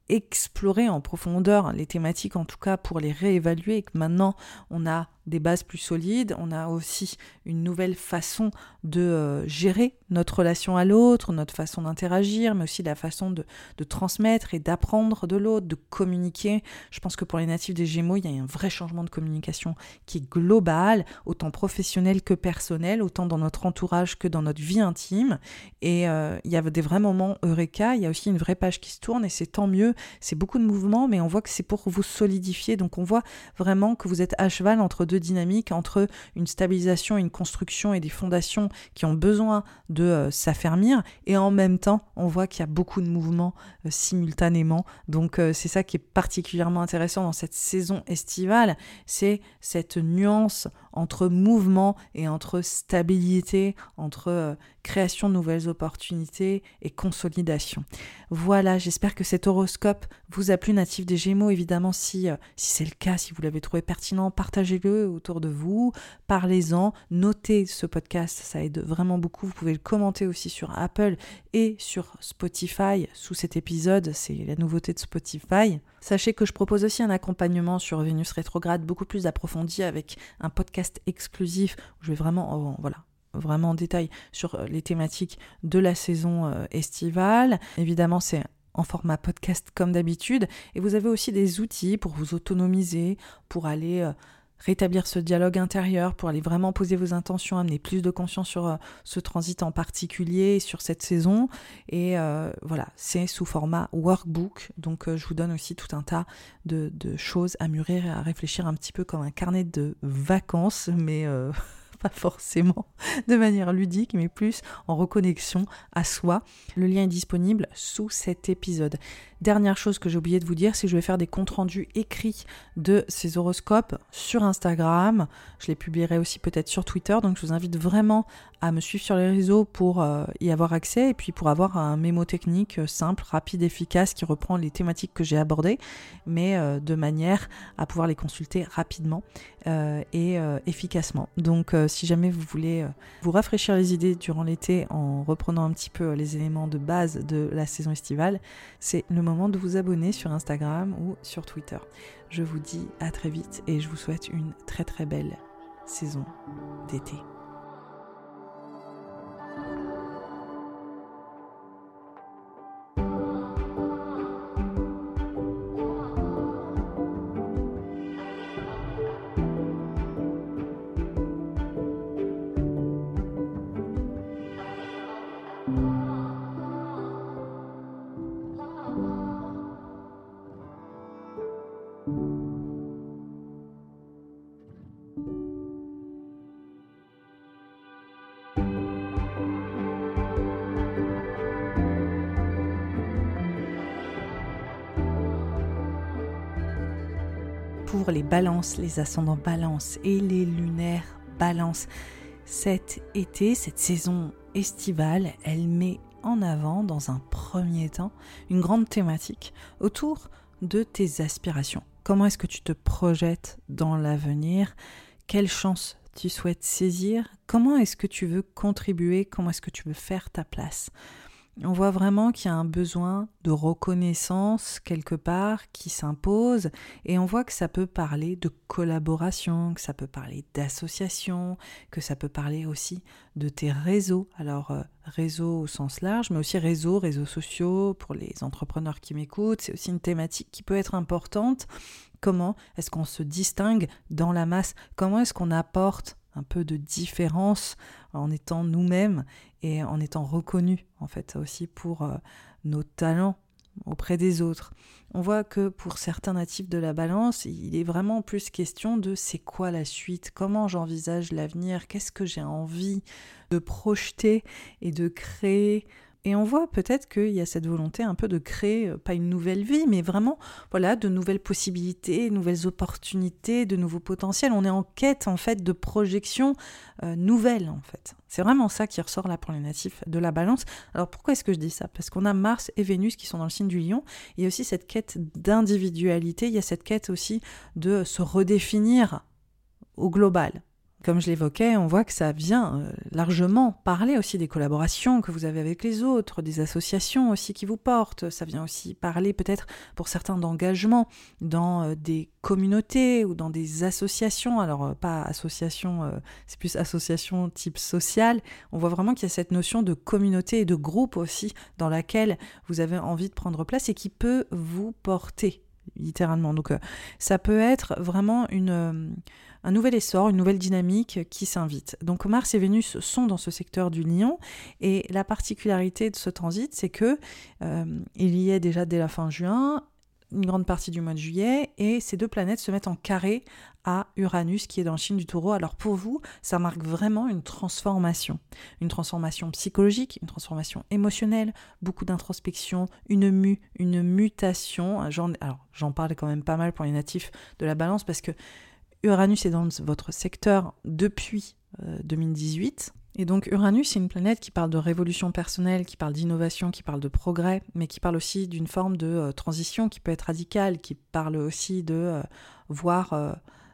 exploré en profondeur les thématiques, en tout cas pour les réévaluer, et que maintenant on a des bases plus solides, on a aussi une nouvelle façon de euh, gérer notre relation à l'autre, notre façon d'interagir, mais aussi la façon de, transmettre et d'apprendre de l'autre, de communiquer. Je pense que pour les natifs des Gémeaux, il y a un vrai changement de communication qui est global, autant professionnel que personnel, autant dans notre entourage que dans notre vie intime. Et euh, il y a des vrais moments eureka, il y a aussi une vraie page qui se tourne et c'est tant mieux. C'est beaucoup de mouvements, mais on voit que c'est pour vous solidifier. Donc on voit vraiment que vous êtes à cheval entre deux deux dynamiques entre une stabilisation, une construction et des fondations qui ont besoin de euh, s'affermir. Et en même temps, on voit qu'il y a beaucoup de mouvements euh, simultanément. Donc c'est ça qui est particulièrement intéressant dans cette saison estivale, c'est cette nuance entre mouvement et entre stabilité, entre euh, création de nouvelles opportunités et consolidation. Voilà, j'espère que cet horoscope vous a plu, natif des Gémeaux. Évidemment, si, euh, si c'est le cas, si vous l'avez trouvé pertinent, partagez-le autour de vous, parlez-en, notez ce podcast, ça aide vraiment beaucoup. Vous pouvez le commenter aussi sur Apple et sur Spotify sous cet épisode, c'est la nouveauté de Spotify. Sachez que je propose aussi un accompagnement sur Vénus rétrograde beaucoup plus approfondi avec un podcast exclusif où je vais vraiment, voilà, vraiment en détail sur euh, les thématiques de la saison euh, estivale. Évidemment, c'est en format podcast comme d'habitude. Et vous avez aussi des outils pour vous autonomiser, pour aller euh, rétablir ce dialogue intérieur, pour aller vraiment poser vos intentions, amener plus de conscience sur ce transit en particulier, sur cette saison. Et voilà, c'est sous format workbook. Donc je vous donne aussi tout un tas de, de, choses à mûrir et à réfléchir un petit peu comme un carnet de vacances, mais (laughs) pas forcément (laughs) de manière ludique, mais plus en reconnexion à soi. Le lien est disponible sous cet épisode. Dernière chose que j'ai oublié de vous dire, c'est que je vais faire des comptes rendus écrits de ces horoscopes sur Instagram. Je les publierai aussi peut-être sur Twitter. Donc je vous invite vraiment à me suivre sur les réseaux pour euh, y avoir accès et puis pour avoir un mémo technique euh, simple, rapide, efficace qui reprend les thématiques que j'ai abordées, mais euh, de manière à pouvoir les consulter rapidement et efficacement. Donc si jamais vous voulez vous rafraîchir les idées durant l'été en reprenant un petit peu les éléments de base de la saison estivale, c'est le moment de vous abonner sur Instagram ou sur Twitter. Je vous dis à très vite et je vous souhaite une très très belle saison d'été. Balances, les ascendants balance et les lunaires balance. Cet été, cette saison estivale, elle met en avant dans un premier temps une grande thématique autour de tes aspirations. Comment est-ce que tu te projettes dans l'avenir? Quelle chance tu souhaites saisir? Comment est-ce que tu veux contribuer? Comment est-ce que tu veux faire ta place? On voit vraiment qu'il y a un besoin de reconnaissance quelque part qui s'impose et on voit que ça peut parler de collaboration, que ça peut parler d'association, que ça peut parler aussi de tes réseaux. Alors euh, réseau au sens large, mais aussi réseaux, réseaux sociaux pour les entrepreneurs qui m'écoutent, c'est aussi une thématique qui peut être importante. Comment est-ce qu'on se distingue dans la masse? Comment est-ce qu'on apporte un peu de différence en étant nous-mêmes et en étant reconnus en fait aussi pour euh, nos talents auprès des autres. On voit que pour certains natifs de la balance, il est vraiment plus question de c'est quoi la suite, comment j'envisage l'avenir, qu'est-ce que j'ai envie de projeter et de créer et on voit peut-être qu'il y a cette volonté un peu de créer, euh, pas une nouvelle vie, mais vraiment, voilà, de nouvelles possibilités, nouvelles opportunités, de nouveaux potentiels. On est en quête, en fait, de projections euh, nouvelles, en fait. C'est vraiment ça qui ressort là pour les natifs de la balance. Alors pourquoi est-ce que je dis ça? Parce qu'on a Mars et Vénus qui sont dans le signe du lion. Il y a aussi cette quête d'individualité, il y a cette quête aussi de se redéfinir au global. Comme je l'évoquais, on voit que ça vient euh, largement parler aussi des collaborations que vous avez avec les autres, des associations aussi qui vous portent. Ça vient aussi parler peut-être pour certains d'engagement dans euh, des communautés ou dans des associations. Alors euh, pas association, c'est plus association type social. On voit vraiment qu'il y a cette notion de communauté et de groupe aussi dans laquelle vous avez envie de prendre place et qui peut vous porter littéralement. Donc ça peut être vraiment une un nouvel essor, une nouvelle dynamique qui s'invite. Donc Mars et Vénus sont dans ce secteur du lion et la particularité de ce transit, c'est que euh, il y est déjà dès la fin juin une grande partie du mois de juillet et ces deux planètes se mettent en carré à Uranus qui est dans le signe du taureau. Alors pour vous, ça marque vraiment une transformation. Une transformation psychologique, une transformation émotionnelle, beaucoup d'introspection, une une mutation. alors j'en parle quand même pas mal pour les natifs de la balance parce que Uranus est dans votre secteur depuis 2018. Euh, et donc Uranus, c'est une planète qui parle de révolution personnelle, qui parle d'innovation, qui parle de progrès, mais qui parle aussi d'une forme de euh, transition qui peut être radicale, qui parle aussi de euh, voir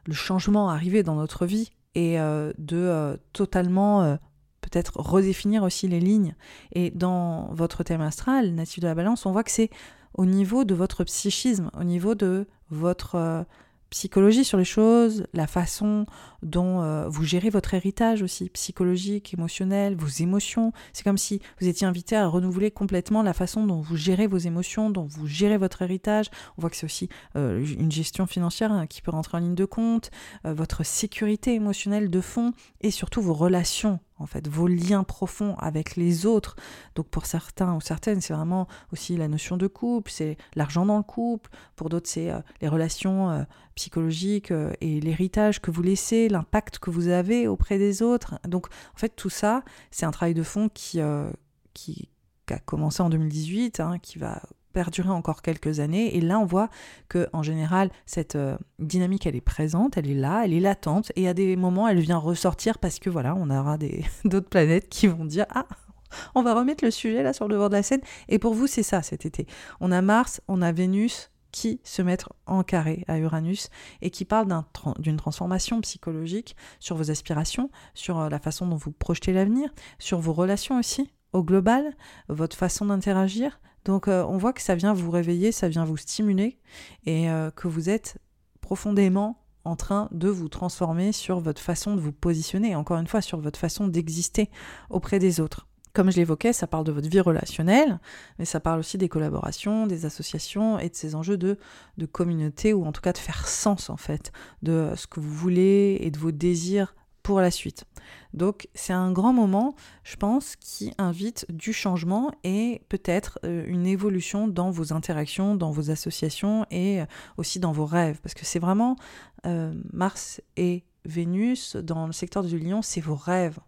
le changement arriver dans notre vie et de totalement peut-être redéfinir aussi les lignes. Et dans votre thème astral, natif de la balance, on voit que c'est au niveau de votre psychisme, au niveau de votre psychologie sur les choses, la façon dont euh, vous gérez votre héritage aussi, psychologique, émotionnel, vos émotions. C'est comme si vous étiez invité à renouveler complètement la façon dont vous gérez vos émotions, dont vous gérez votre héritage. On voit que c'est aussi euh, une gestion financière hein, qui peut rentrer en ligne de compte, euh, votre sécurité émotionnelle de fond et surtout vos relations en fait, vos liens profonds avec les autres. Donc pour certains ou certaines, c'est vraiment aussi la notion de couple, c'est l'argent dans le couple. Pour d'autres, c'est euh, les relations euh, psychologiques euh, et l'héritage que vous laissez, l'impact que vous avez auprès des autres. Donc en fait, tout ça, c'est un travail de fond qui, qui, a commencé en 2018, hein, qui va perdurer encore quelques années. Et là, on voit que en général, cette euh, dynamique, elle est présente, elle est là, elle est latente, et à des moments, elle vient ressortir parce que voilà, on aura des (laughs) d'autres planètes qui vont dire ah. On va remettre le sujet là sur le devant de la scène. Et pour vous, c'est ça cet été. On a Mars, on a Vénus qui se mettent en carré à Uranus et qui parlent d'une transformation psychologique sur vos aspirations, sur euh, la façon dont vous projetez l'avenir, sur vos relations aussi, au global, votre façon d'interagir, donc euh, on voit que ça vient vous réveiller, ça vient vous stimuler et euh, que vous êtes profondément en train de vous transformer sur votre façon de vous positionner, encore une fois sur votre façon d'exister auprès des autres. Comme je l'évoquais, ça parle de votre vie relationnelle, mais ça parle aussi des collaborations, des associations et de ces enjeux de, de communauté, ou en tout cas de faire sens en fait, de ce que vous voulez et de vos désirs pour la suite. Donc c'est un grand moment, je pense, qui invite du changement et peut-être euh, une évolution dans vos interactions, dans vos associations et euh, aussi dans vos rêves. Parce que c'est vraiment euh, Mars et Vénus dans le secteur du lion, c'est vos rêves,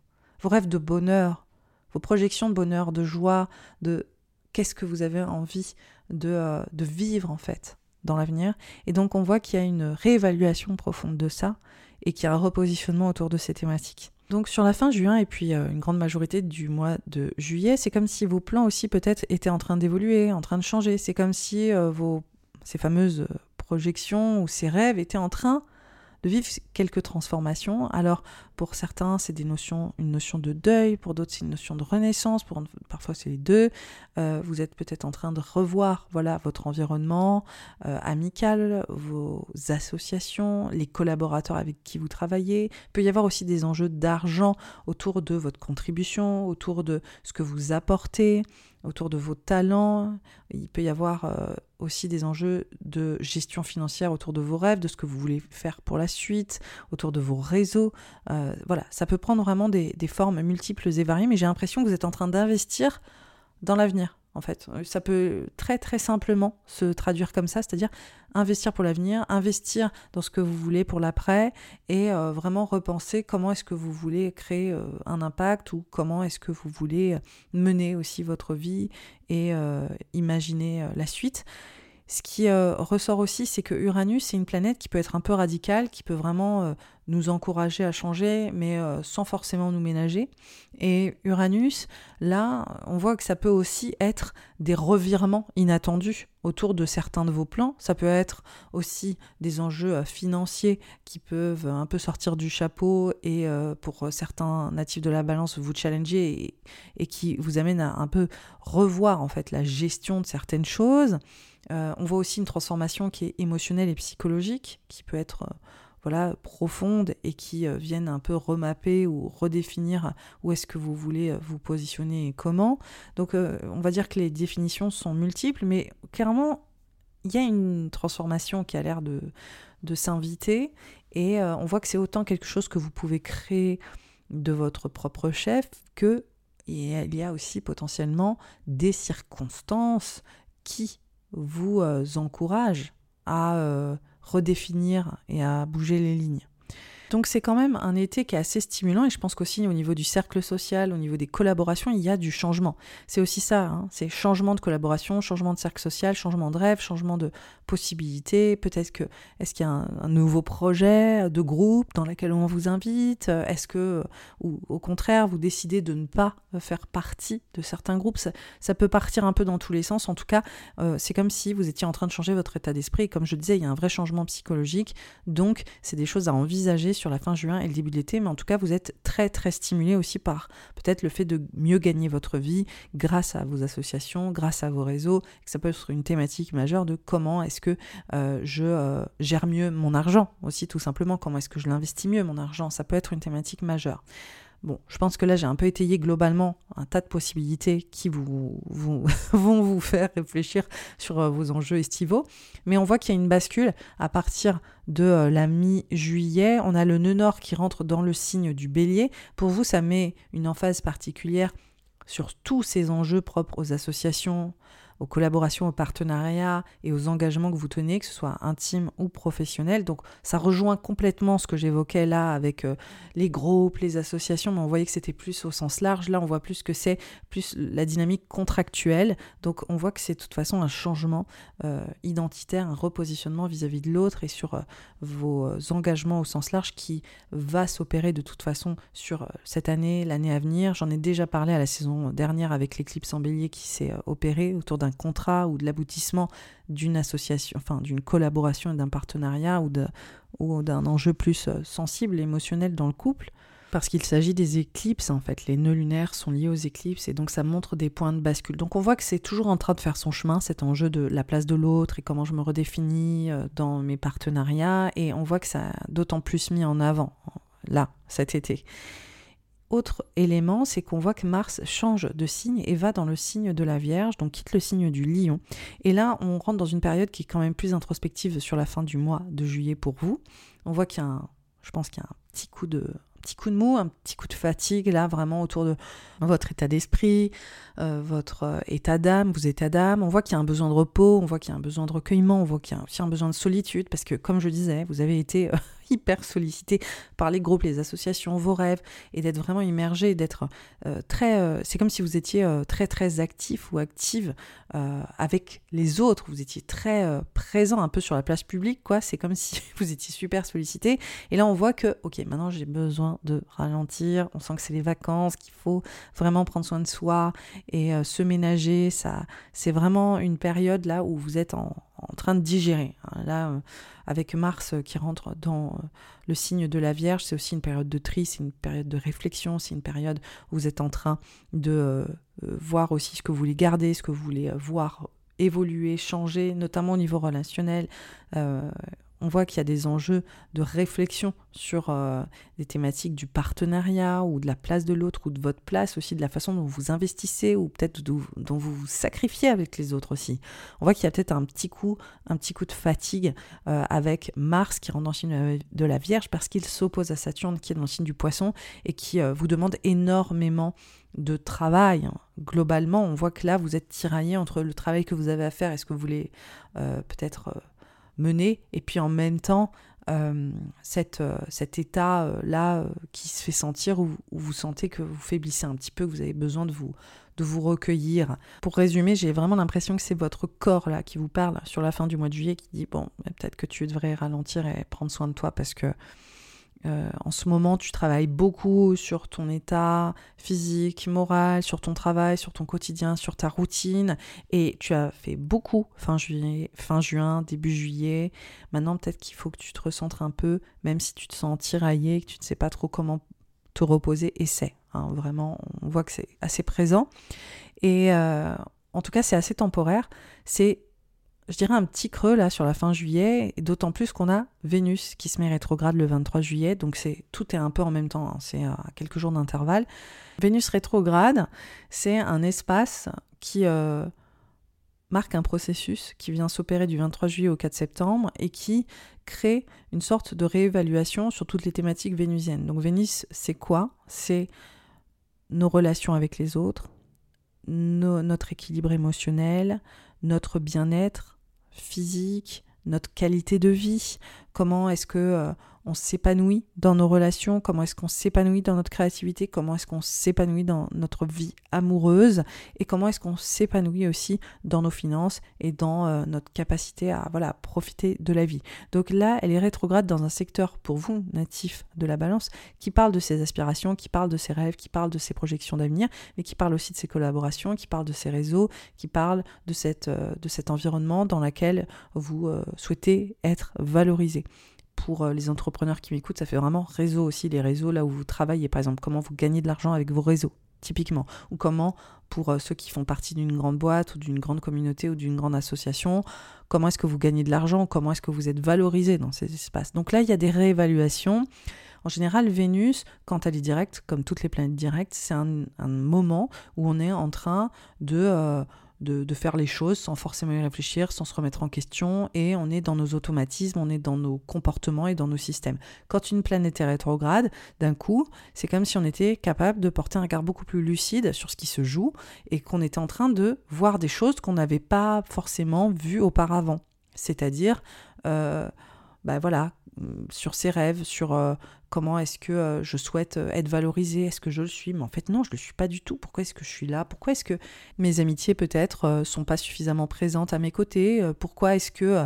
vos rêves de bonheur, vos projections de bonheur, de joie, de qu'est-ce que vous avez envie de, de vivre en fait dans l'avenir. Et donc on voit qu'il y a une réévaluation profonde de ça et qu'il y a un repositionnement autour de ces thématiques. Donc sur la fin juin et puis euh, une grande majorité du mois de juillet, c'est comme si vos plans aussi peut-être étaient en train d'évoluer, en train de changer. C'est comme si euh, vos, ces fameuses projections ou ces rêves étaient en train de vivre quelques transformations. Alors pour certains, c'est des notions, une notion de deuil, pour d'autres, c'est une notion de renaissance, pour, parfois c'est les deux. Euh, vous êtes peut-être en train de revoir voilà, votre environnement euh, amical, vos associations, les collaborateurs avec qui vous travaillez. Il peut y avoir aussi des enjeux d'argent autour de votre contribution, autour de ce que vous apportez autour de vos talents. Il peut y avoir euh, aussi des enjeux de gestion financière autour de vos rêves, de ce que vous voulez faire pour la suite, autour de vos réseaux. Euh, voilà, ça peut prendre vraiment des, des formes multiples et variées, mais j'ai l'impression que vous êtes en train d'investir dans l'avenir en fait. Euh, ça peut très très simplement se traduire comme ça, c'est-à-dire investir pour l'avenir, investir dans ce que vous voulez pour l'après et euh, vraiment repenser comment est-ce que vous voulez créer euh, un impact ou comment est-ce que vous voulez mener aussi votre vie et imaginer la suite. Ce qui euh, ressort aussi, c'est que Uranus, c'est une planète qui peut être un peu radicale, qui peut vraiment euh, nous encourager à changer, mais euh, sans forcément nous ménager. Et Uranus, là, on voit que ça peut aussi être des revirements inattendus autour de certains de vos plans. Ça peut être aussi des enjeux financiers qui peuvent un peu sortir du chapeau et pour certains natifs de la balance vous challenger et, qui vous amènent à un peu revoir en fait la gestion de certaines choses. Euh, on voit aussi une transformation qui est émotionnelle et psychologique, qui peut être euh, voilà profonde et qui euh, viennent un peu remapper ou redéfinir où est-ce que vous voulez vous positionner et comment. Donc on va dire que les définitions sont multiples, mais clairement il y a une transformation qui a l'air de, de s'inviter et on voit que c'est autant quelque chose que vous pouvez créer de votre propre chef que il y a aussi potentiellement des circonstances qui vous encourage à redéfinir et à bouger les lignes. Donc c'est quand même un été qui est assez stimulant et je pense qu'aussi au niveau du cercle social, au niveau des collaborations, il y a du changement. C'est aussi ça, hein. c'est changement de collaboration, changement de cercle social, changement de rêve, changement de possibilités. Peut-être que est-ce qu'il y a un, nouveau projet de groupe dans lequel on vous invite? Est-ce que, ou au contraire, vous décidez de ne pas faire partie de certains groupes? Ça, peut partir un peu dans tous les sens. En tout cas, euh, c'est comme si vous étiez en train de changer votre état d'esprit. Comme je disais, il y a un vrai changement psychologique. Donc, c'est des choses à envisager sur la fin juin et le début de l'été, mais en tout cas, vous êtes très très stimulé aussi par peut-être le fait de mieux gagner votre vie grâce à vos associations, grâce à vos réseaux. ça peut être une thématique majeure de comment est-ce que euh, je euh, gère mieux mon argent aussi, tout simplement. Comment est-ce que je l'investis mieux mon argent Ça peut être une thématique majeure. Bon, je pense que là, j'ai un peu étayé globalement un tas de possibilités qui vous, (laughs) vont vous faire réfléchir sur euh, vos enjeux estivaux. Mais on voit qu'il y a une bascule à partir de euh, la mi-juillet. On a le nœud nord qui rentre dans le signe du bélier. Pour vous, ça met une emphase particulière sur tous ces enjeux propres aux associations, aux collaborations, aux partenariats et aux engagements que vous tenez, que ce soit intime ou professionnel. Donc ça rejoint complètement ce que j'évoquais là avec euh, les groupes, les associations, mais on voyait que c'était plus au sens large. Là, on voit plus que c'est plus la dynamique contractuelle. Donc on voit que c'est de toute façon un changement euh, identitaire, un repositionnement vis-à-vis de l'autre et sur euh, vos engagements au sens large qui va s'opérer de toute façon sur cette année, l'année à venir. J'en ai déjà parlé à la saison dernière avec l'éclipse en bélier qui s'est opérée autour d'un contrat ou de l'aboutissement d'une association, enfin d'une collaboration et d'un partenariat ou, de, d'un enjeu plus euh, sensible, émotionnel dans le couple. Parce qu'il s'agit des éclipses, en fait, les nœuds lunaires sont liés aux éclipses et donc ça montre des points de bascule. Donc on voit que c'est toujours en train de faire son chemin, cet enjeu de la place de l'autre et comment je me redéfinis euh, dans mes partenariats et on voit que ça a d'autant plus mis en avant, là, cet été. Autre élément, c'est qu'on voit que Mars change de signe et va dans le signe de la Vierge, donc quitte le signe du Lion. Et là, on rentre dans une période qui est quand même plus introspective sur la fin du mois de juillet pour vous. On voit qu'il y a un, je pense qu'il y a un petit coup de, petit coup de mou, un petit coup de fatigue là vraiment autour de votre état d'esprit, euh, votre euh, état d'âme, vos états d'âme. On voit qu'il y a un besoin de repos, on voit qu'il y a un besoin de recueillement, on voit qu'il y a un besoin de solitude parce que comme je disais, vous avez été euh, hyper sollicité par les groupes, les associations, vos rêves, et d'être vraiment immergé, d'être euh, très... Euh, c'est comme si vous étiez euh, très très actif ou active avec les autres, vous étiez très présent un peu sur la place publique, quoi. C'est comme (laughs) si vous étiez super sollicité. Et là, on voit que, ok, maintenant j'ai besoin de ralentir, on sent que c'est les vacances, qu'il faut vraiment prendre soin de soi et se ménager. Ça, c'est vraiment une période là où vous êtes en, en train de digérer. Hein. Là, euh, avec Mars euh, qui rentre dans euh, le signe de la Vierge, c'est aussi une période de tri, c'est une période de réflexion, c'est une période où vous êtes en train de voir aussi ce que vous voulez garder, ce que vous voulez voir évoluer, changer, notamment au niveau relationnel on voit qu'il y a des enjeux de réflexion sur euh, des thématiques du partenariat ou de la place de l'autre ou de votre place aussi, de la façon dont vous investissez ou peut-être dont vous vous sacrifiez avec les autres aussi. On voit qu'il y a peut-être un petit coup, un petit coup de fatigue euh, avec Mars qui rentre dans le signe de la Vierge parce qu'il s'oppose à Saturne qui est dans le signe du Poisson et qui euh, vous demande énormément de travail. Globalement, on voit que là, vous êtes tiraillé entre le travail que vous avez à faire et ce que vous voulez peut-être mener, et puis en même temps, euh, euh, cet état-là euh, qui se fait sentir où, vous sentez que vous faiblissez un petit peu, vous avez besoin de vous, de vous recueillir. Pour résumer, j'ai vraiment l'impression que c'est votre corps là qui vous parle sur la fin du mois de juillet qui dit bon, peut-être que tu devrais ralentir et prendre soin de toi parce que euh, en ce moment, tu travailles beaucoup sur ton état physique, moral, sur ton travail, sur ton quotidien, sur ta routine. Et tu as fait beaucoup fin, juillet, fin juin, début juillet. Maintenant, peut-être qu'il faut que tu te recentres un peu, même si tu te sens tiraillé, que tu ne sais pas trop comment te reposer. Essaie. Hein, vraiment, on voit que c'est assez présent. Et euh, en tout cas, c'est assez temporaire. C'est je dirais un petit creux là sur la fin juillet, et d'autant plus qu'on a Vénus qui se met rétrograde le 23 juillet, donc c'est tout est un peu en même temps, hein, c'est à quelques jours d'intervalle. Vénus rétrograde, c'est un espace qui euh, marque un processus qui vient s'opérer du 23 juillet au 4 septembre et qui crée une sorte de réévaluation sur toutes les thématiques vénusiennes. Donc Vénus, c'est quoi? C'est nos relations avec les autres, notre équilibre émotionnel, notre bien-être physique, notre qualité de vie, comment est-ce que euh, on s'épanouit dans nos relations, comment est-ce qu'on s'épanouit dans notre créativité, comment est-ce qu'on s'épanouit dans notre vie amoureuse et comment est-ce qu'on s'épanouit aussi dans nos finances et dans euh, notre capacité à voilà, profiter de la vie. Donc là, elle est rétrograde dans un secteur pour vous, natif de la balance, qui parle de ses aspirations, qui parle de ses rêves, qui parle de ses projections d'avenir, mais qui parle aussi de ses collaborations, qui parle de ses réseaux, qui parle de, euh, cet environnement dans lequel vous euh, souhaitez être valorisé pour euh, les entrepreneurs qui m'écoutent, ça fait vraiment réseau aussi, les réseaux là où vous travaillez, par exemple, comment vous gagnez de l'argent avec vos réseaux, typiquement, ou comment, pour euh, ceux qui font partie d'une grande boîte ou d'une grande communauté ou d'une grande association, comment est-ce que vous gagnez de l'argent, comment est-ce que vous êtes valorisé dans ces espaces. Donc là, il y a des réévaluations. En général, Vénus, quand elle est directe, comme toutes les planètes directes, c'est un, moment où on est en train de... Euh, de, faire les choses sans forcément y réfléchir, sans se remettre en question, et on est dans nos automatismes, on est dans nos comportements et dans nos systèmes. Quand une planète est rétrograde, d'un coup, c'est comme si on était capable de porter un regard beaucoup plus lucide sur ce qui se joue, et qu'on était en train de voir des choses qu'on n'avait pas forcément vues auparavant. C'est-à-dire, euh, bah voilà, sur ses rêves, sur euh, comment est-ce que euh, je souhaite euh, être valorisée, est-ce que je le suis, mais en fait non, je ne le suis pas du tout. Pourquoi est-ce que je suis là? Pourquoi est-ce que mes amitiés peut-être euh, sont pas suffisamment présentes à mes côtés? Pourquoi est-ce que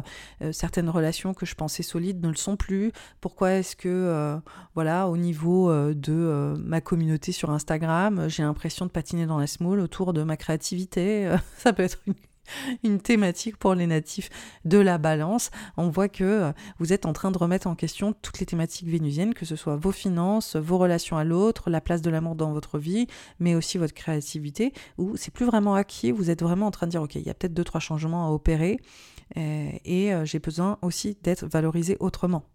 certaines relations que je pensais solides ne le sont plus? Pourquoi est-ce que voilà, au niveau de ma communauté sur Instagram, j'ai l'impression de patiner dans la small autour de ma créativité? (laughs) Ça peut être une (laughs) une thématique pour les natifs de la balance. On voit que euh, vous êtes en train de remettre en question toutes les thématiques vénusiennes, que ce soit vos finances, vos relations à l'autre, la place de l'amour dans votre vie, mais aussi votre créativité, où c'est plus vraiment acquis, vous êtes vraiment en train de dire, ok, il y a peut-être deux, trois changements à opérer, euh, et euh, j'ai besoin aussi d'être valorisé autrement.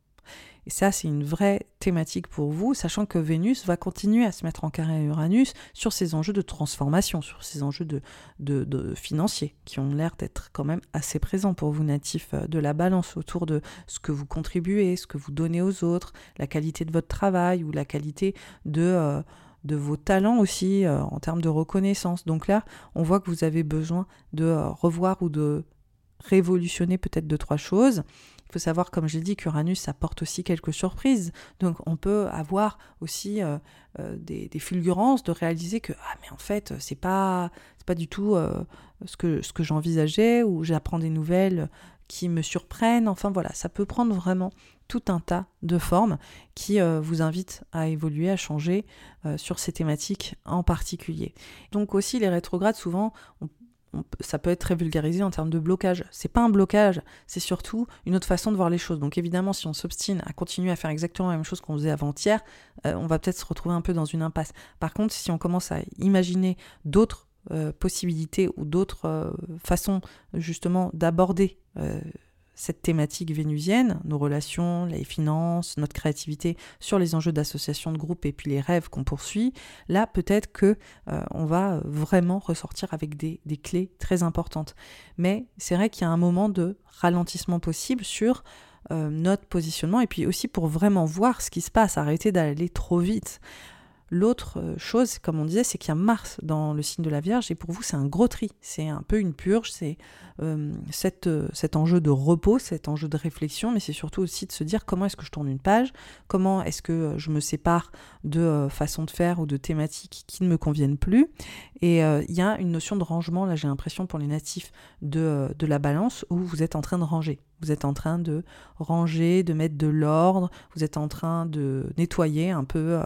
Et ça, c'est une vraie thématique pour vous, sachant que Vénus va continuer à se mettre en carré à Uranus sur ces enjeux de transformation, sur ces enjeux de, financiers, qui ont l'air d'être quand même assez présents pour vous natifs euh, de la balance, autour de ce que vous contribuez, ce que vous donnez aux autres, la qualité de votre travail ou la qualité de... Euh, vos talents aussi euh, en termes de reconnaissance. Donc là, on voit que vous avez besoin de revoir ou de révolutionner peut-être deux, trois choses. Il faut savoir, comme j'ai dit, qu'Uranus apporte aussi quelques surprises. Donc on peut avoir aussi euh, euh, des, fulgurances de réaliser que ah mais en fait c'est pas c'est pas du tout euh, ce que ce que j'envisageais ou j'apprends des nouvelles qui me surprennent. Enfin voilà, ça peut prendre vraiment tout un tas de formes qui vous invitent à évoluer, à changer sur ces thématiques en particulier. Donc aussi les rétrogrades souvent on ça peut être très vulgarisé en termes de blocage. C'est pas un blocage, c'est surtout une autre façon de voir les choses. Donc évidemment, si on s'obstine à continuer à faire exactement la même chose qu'on faisait avant-hier, euh, on va peut-être se retrouver un peu dans une impasse. Par contre, si on commence à imaginer d'autres euh, possibilités ou d'autres euh, façons justement d'aborder cette thématique vénusienne, nos relations, les finances, notre créativité sur les enjeux d'association de groupe et puis les rêves qu'on poursuit, là peut-être que euh, va vraiment ressortir avec des, des clés très importantes. Mais c'est vrai qu'il y a un moment de ralentissement possible sur euh, notre positionnement et puis aussi pour vraiment voir ce qui se passe, arrêter d'aller trop vite. L'autre euh, chose, comme on disait, c'est qu'il y a Mars dans le signe de la Vierge, et pour vous, c'est un gros tri, c'est un peu une purge, c'est euh, euh, cet enjeu de repos, cet enjeu de réflexion, mais c'est surtout aussi de se dire comment est-ce que je tourne une page, comment est-ce que je me sépare de façons de faire ou de thématiques qui ne me conviennent plus. Et il y a une notion de rangement, là j'ai l'impression pour les natifs de, de la balance, où vous êtes en train de ranger. Vous êtes en train de ranger, de mettre de l'ordre, vous êtes en train de nettoyer un peu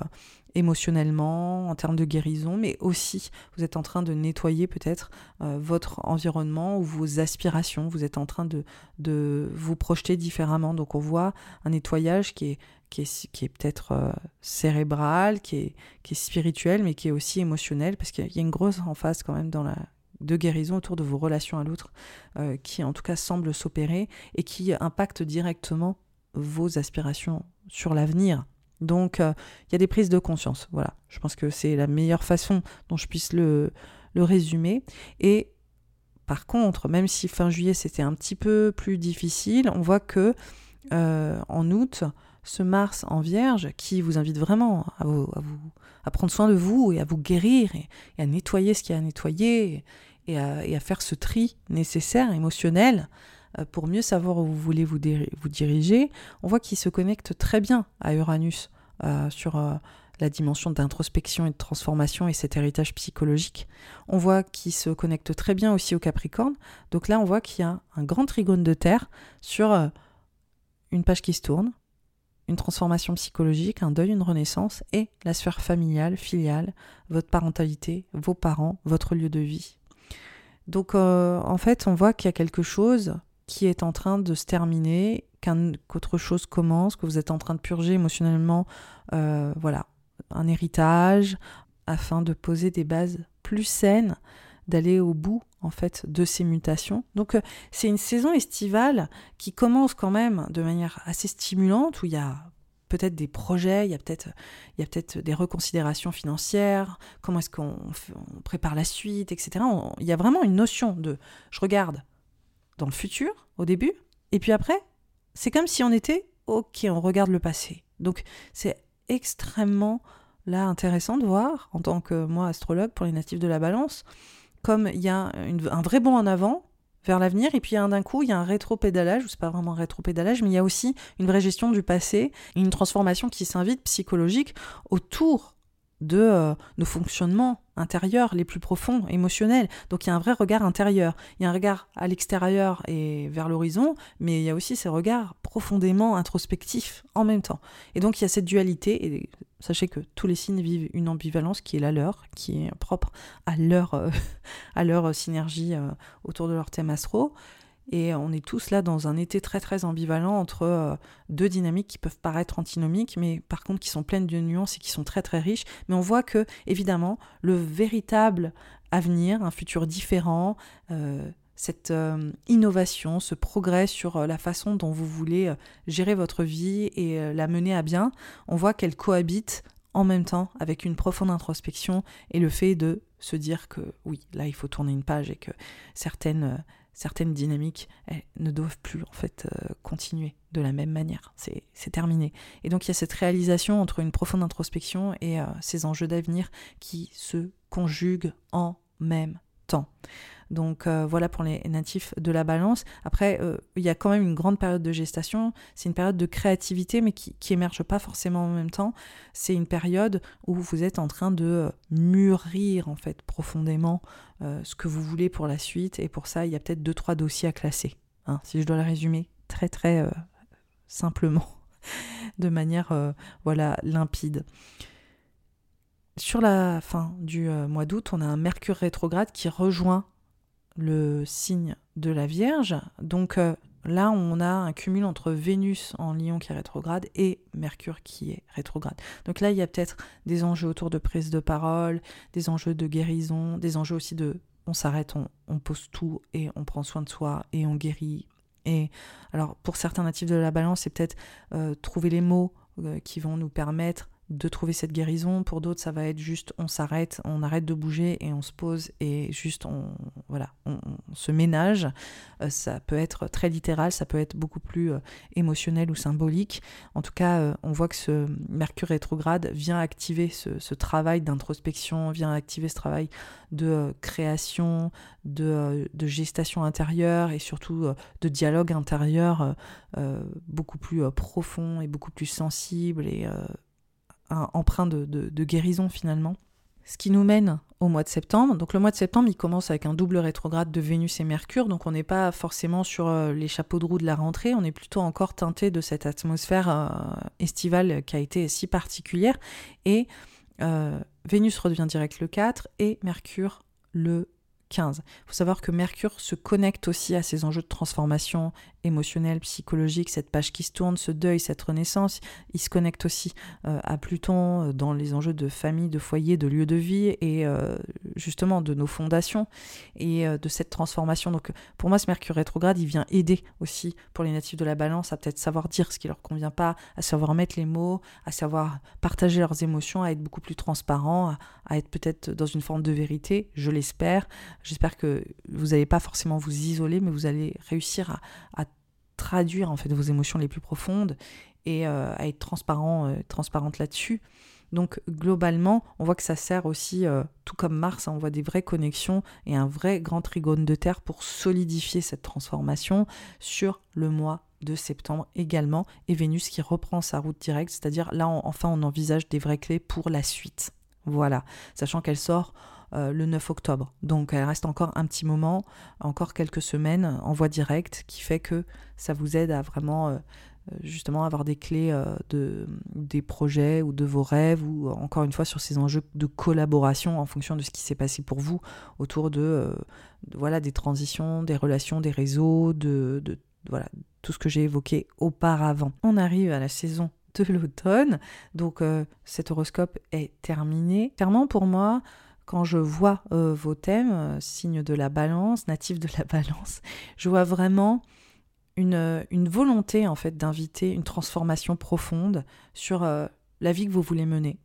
émotionnellement, en termes de guérison, mais aussi vous êtes en train de nettoyer peut-être euh, votre environnement ou vos aspirations, vous êtes en train de, vous projeter différemment. Donc on voit un nettoyage qui est, peut-être euh, cérébral, qui est, qui est spirituel, mais qui est aussi émotionnel, parce qu'il y a une grosse emphase quand même dans la de guérison autour de vos relations à l'autre, euh, qui en tout cas semble s'opérer et qui impacte directement vos aspirations sur l'avenir. Donc, euh, il y a des prises de conscience. Voilà, je pense que c'est la meilleure façon dont je puisse le, résumer. Et par contre, même si fin juillet c'était un petit peu plus difficile, on voit que euh, en août, ce Mars en Vierge qui vous invite vraiment à, vous, à, prendre soin de vous et à vous guérir et, à nettoyer ce qu'il y a à nettoyer et à, faire ce tri nécessaire, émotionnel, euh, pour mieux savoir où vous voulez vous, diriger. On voit qu'il se connecte très bien à Uranus sur la dimension d'introspection et de transformation et cet héritage psychologique. On voit qu'il se connecte très bien aussi au Capricorne. Donc là, on voit qu'il y a un grand trigone de terre sur une page qui se tourne, une transformation psychologique, un deuil, une renaissance, et la sphère familiale, filiale, votre parentalité, vos parents, votre lieu de vie. Donc euh, en fait, on voit qu'il y a quelque chose qui est en train de se terminer, qu'autre chose commence, que vous êtes en train de purger émotionnellement, euh, voilà, un héritage, afin de poser des bases plus saines, d'aller au bout en fait de ces mutations. Donc euh, c'est une saison estivale qui commence quand même de manière assez stimulante où il y a peut-être des projets, il y a peut-être il y a peut-être des reconsidérations financières, comment est-ce qu'on prépare la suite, etc. il y a vraiment une notion de je regarde dans le futur au début et puis après c'est comme si on était ok on regarde le passé. Donc c'est extrêmement là intéressant de voir en tant que moi astrologue pour les natifs de la balance comme il y a un vrai bond en avant vers l'avenir, et puis d'un coup, il y a un rétro-pédalage, ou c'est pas vraiment un rétro-pédalage, mais il y a aussi une vraie gestion du passé, une transformation qui s'invite psychologique autour de euh, nos fonctionnements intérieurs les plus profonds, émotionnels. Donc il y a un vrai regard intérieur. Il y a un regard à l'extérieur et vers l'horizon, mais il y a aussi ces regards profondément introspectifs en même temps. Et donc il y a cette dualité, et sachez que tous les signes vivent une ambivalence qui est la leur, qui est propre à leur, euh, (laughs) à leur synergie euh, autour de leur thème astro. Et on est tous là dans un été très très ambivalent entre euh, deux dynamiques qui peuvent paraître antinomiques, mais par contre qui sont pleines de nuances et qui sont très très riches. Mais on voit que, évidemment, le véritable avenir, un futur différent, euh, cette euh, innovation, ce progrès sur la façon dont vous voulez gérer votre vie et la mener à bien, on voit qu'elle cohabite en même temps avec une profonde introspection et le fait de se dire que oui, là il faut tourner une page et que certaines certaines dynamiques ne doivent plus en fait euh, continuer de la même manière. C'est terminé. Et donc il y a cette réalisation entre une profonde introspection et euh, ces enjeux d'avenir qui se conjuguent en même temps. Donc euh, voilà pour les natifs de la balance. Après, euh, il y a quand même une grande période de gestation. C'est une période de créativité, mais qui, émerge pas forcément en même temps. C'est une période où vous êtes en train de mûrir en fait profondément euh, ce que vous voulez pour la suite. Et pour ça, il y a peut-être deux trois dossiers à classer. Hein, si je dois le résumer très très simplement, (laughs) de manière voilà limpide. Sur la fin du mois d'août, on a un Mercure rétrograde qui rejoint le signe de la Vierge. Donc euh, là, on a un cumul entre Vénus en Lion qui est rétrograde et Mercure qui est rétrograde. Donc là, il y a peut-être des enjeux autour de prise de parole, des enjeux de guérison, des enjeux aussi de on s'arrête, on, pose tout et on prend soin de soi et on guérit. Et alors pour certains natifs de la balance, c'est peut-être euh, trouver les mots euh, qui vont nous permettre de trouver cette guérison. Pour d'autres, ça va être juste on s'arrête, on arrête de bouger et on se pose et juste on voilà, on, se ménage. Euh, ça peut être très littéral, ça peut être beaucoup plus euh, émotionnel ou symbolique. En tout cas, euh, on voit que ce Mercure rétrograde vient activer ce, travail d'introspection, vient activer ce travail de création, de, gestation intérieure et surtout de dialogue intérieur beaucoup plus profond et beaucoup plus sensible un emprunt de, guérison finalement. Ce qui nous mène au mois de septembre. Donc le mois de septembre, il commence avec un double rétrograde de Vénus et Mercure, donc on n'est pas forcément sur euh, les chapeaux de roue de la rentrée, on est plutôt encore teinté de cette atmosphère euh, estivale qui a été si particulière. Et euh, Vénus redevient direct le 4 et Mercure le 15. Il faut savoir que Mercure se connecte aussi à ces enjeux de transformation émotionnelle, psychologique, cette page qui se tourne, ce deuil, cette renaissance. Il se connecte aussi euh, à Pluton euh, dans les enjeux de famille, de foyer, de lieu de vie et euh, justement de nos fondations et de cette transformation. Donc pour moi, ce Mercure rétrograde, il vient aider aussi pour les natifs de la balance à peut-être savoir dire ce qui leur convient pas, à savoir mettre les mots, à savoir partager leurs émotions, à être beaucoup plus transparent, à, être peut-être dans une forme de vérité, je l'espère. J'espère que vous n'allez pas forcément vous isoler, mais vous allez réussir à traduire en fait vos émotions les plus profondes et euh, à être transparent, euh, transparente là-dessus. Donc globalement, on voit que ça sert aussi, euh, tout comme Mars, hein, on voit des vraies connexions et un vrai grand trigone de Terre pour solidifier cette transformation sur le mois de septembre également, et Vénus qui reprend sa route directe, c'est-à-dire là enfin on envisage des vraies clés pour la suite. Voilà, sachant qu'elle sort euh, le 9 octobre. Donc elle reste encore un petit moment, encore quelques semaines en voie directe, qui fait que ça vous aide à vraiment euh, justement avoir des clés de, des projets ou de vos rêves, ou encore une fois sur ces enjeux de collaboration en fonction de ce qui s'est passé pour vous autour de, voilà des transitions, des relations, des réseaux, de, de voilà tout ce que j'ai évoqué auparavant. On arrive à la saison de l'automne, donc cet horoscope est terminé. Clairement pour moi, quand je vois euh, vos thèmes, euh, signes de la balance, natifs de la (laughs) balance, je vois vraiment une, euh, une volonté en fait d'inviter une transformation profonde sur la vie que vous voulez mener,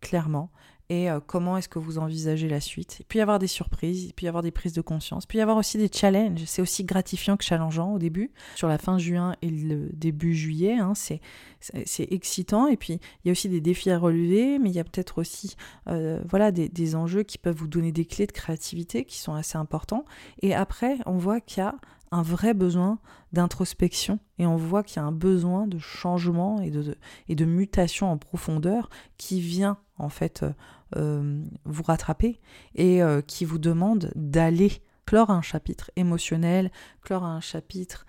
clairement et euh, comment est-ce que vous envisagez la suite. Il y avoir des surprises, il y avoir des prises de conscience, il y avoir aussi des challenges. C'est aussi gratifiant que challengeant au début. Sur la fin juin et le début juillet, hein, c'est, excitant. Et puis, il y a aussi des défis à relever, mais il y a peut-être aussi euh, voilà, des, des enjeux qui peuvent vous donner des clés de créativité qui sont assez importants. Et après, on voit qu'il y a un vrai besoin d'introspection et on voit qu'il y a un besoin de changement et de, mutation en profondeur qui vient en fait euh, euh, vous rattraper et euh, qui vous demande d'aller clore un chapitre émotionnel, clore un chapitre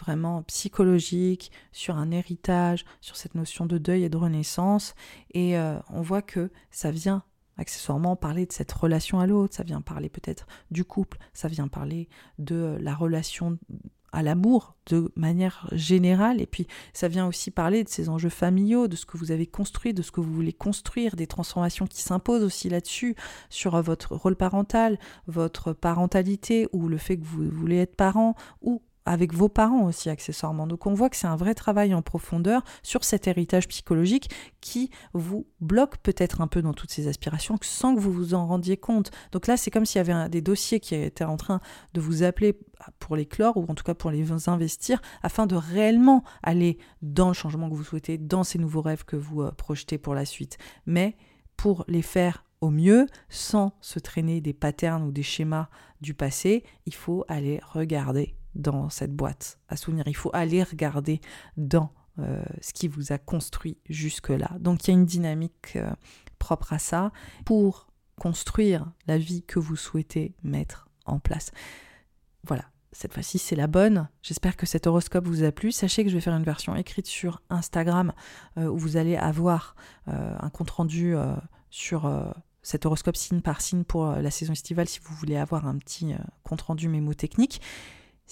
vraiment psychologique, sur un héritage, sur cette notion de deuil et de renaissance. Et on voit que ça vient accessoirement parler de cette relation à l'autre, ça vient parler peut-être du couple, ça vient parler de la relation à l'amour de manière générale, et puis ça vient aussi parler de ces enjeux familiaux, de ce que vous avez construit, de ce que vous voulez construire, des transformations qui s'imposent aussi là-dessus, sur votre rôle parental, votre parentalité, ou le fait que vous voulez être parent, ou avec vos parents aussi accessoirement. Donc on voit que c'est un vrai travail en profondeur sur cet héritage psychologique qui vous bloque peut-être un peu dans toutes ces aspirations sans que vous vous en rendiez compte. Donc là c'est comme s'il y avait des dossiers qui étaient en train de vous appeler pour les clore ou en tout cas pour les investir afin de réellement aller dans le changement que vous souhaitez, dans ces nouveaux rêves que vous euh, projetez pour la suite. Mais pour les faire au mieux, sans se traîner des patterns ou des schémas du passé, il faut aller regarder dans cette boîte à souvenirs. Il faut aller regarder dans euh, ce qui vous a construit jusque-là. Donc il y a une dynamique euh, propre à ça pour construire la vie que vous souhaitez mettre en place. Voilà, cette fois-ci c'est la bonne. J'espère que cet horoscope vous a plu. Sachez que je vais faire une version écrite sur Instagram euh, où vous allez avoir un compte-rendu sur cet horoscope signe par signe pour la saison estivale si vous voulez avoir un petit compte-rendu mémotechnique.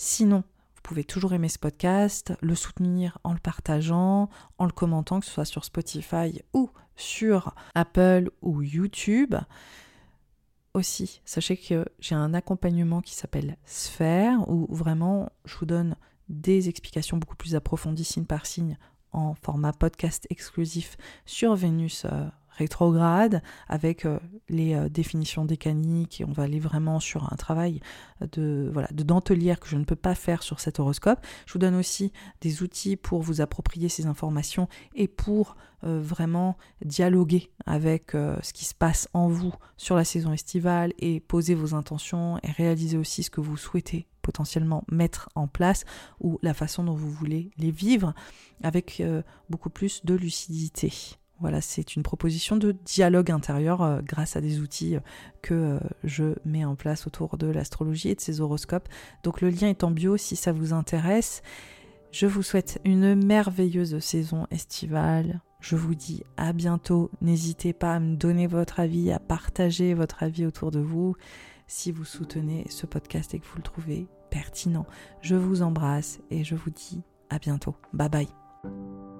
Sinon, vous pouvez toujours aimer ce podcast, le soutenir en le partageant, en le commentant, que ce soit sur Spotify ou sur Apple ou YouTube. Aussi, sachez que j'ai un accompagnement qui s'appelle Sphère, où vraiment je vous donne des explications beaucoup plus approfondies signe par signe en format podcast exclusif sur Vénus euh, rétrograde avec euh, les euh, définitions décaniques et on va aller vraiment sur un travail de voilà de dentelière que je ne peux pas faire sur cet horoscope. Je vous donne aussi des outils pour vous approprier ces informations et pour euh, vraiment dialoguer avec ce qui se passe en vous sur la saison estivale et poser vos intentions et réaliser aussi ce que vous souhaitez potentiellement mettre en place ou la façon dont vous voulez les vivre avec beaucoup plus de lucidité. Voilà, c'est une proposition de dialogue intérieur euh, grâce à des outils euh, que euh, je mets en place autour de l'astrologie et de ces horoscopes. Donc le lien est en bio si ça vous intéresse. Je vous souhaite une merveilleuse saison estivale. Je vous dis à bientôt. N'hésitez pas à me donner votre avis, à partager votre avis autour de vous si vous soutenez ce podcast et que vous le trouvez pertinent. Je vous embrasse et je vous dis à bientôt. Bye bye.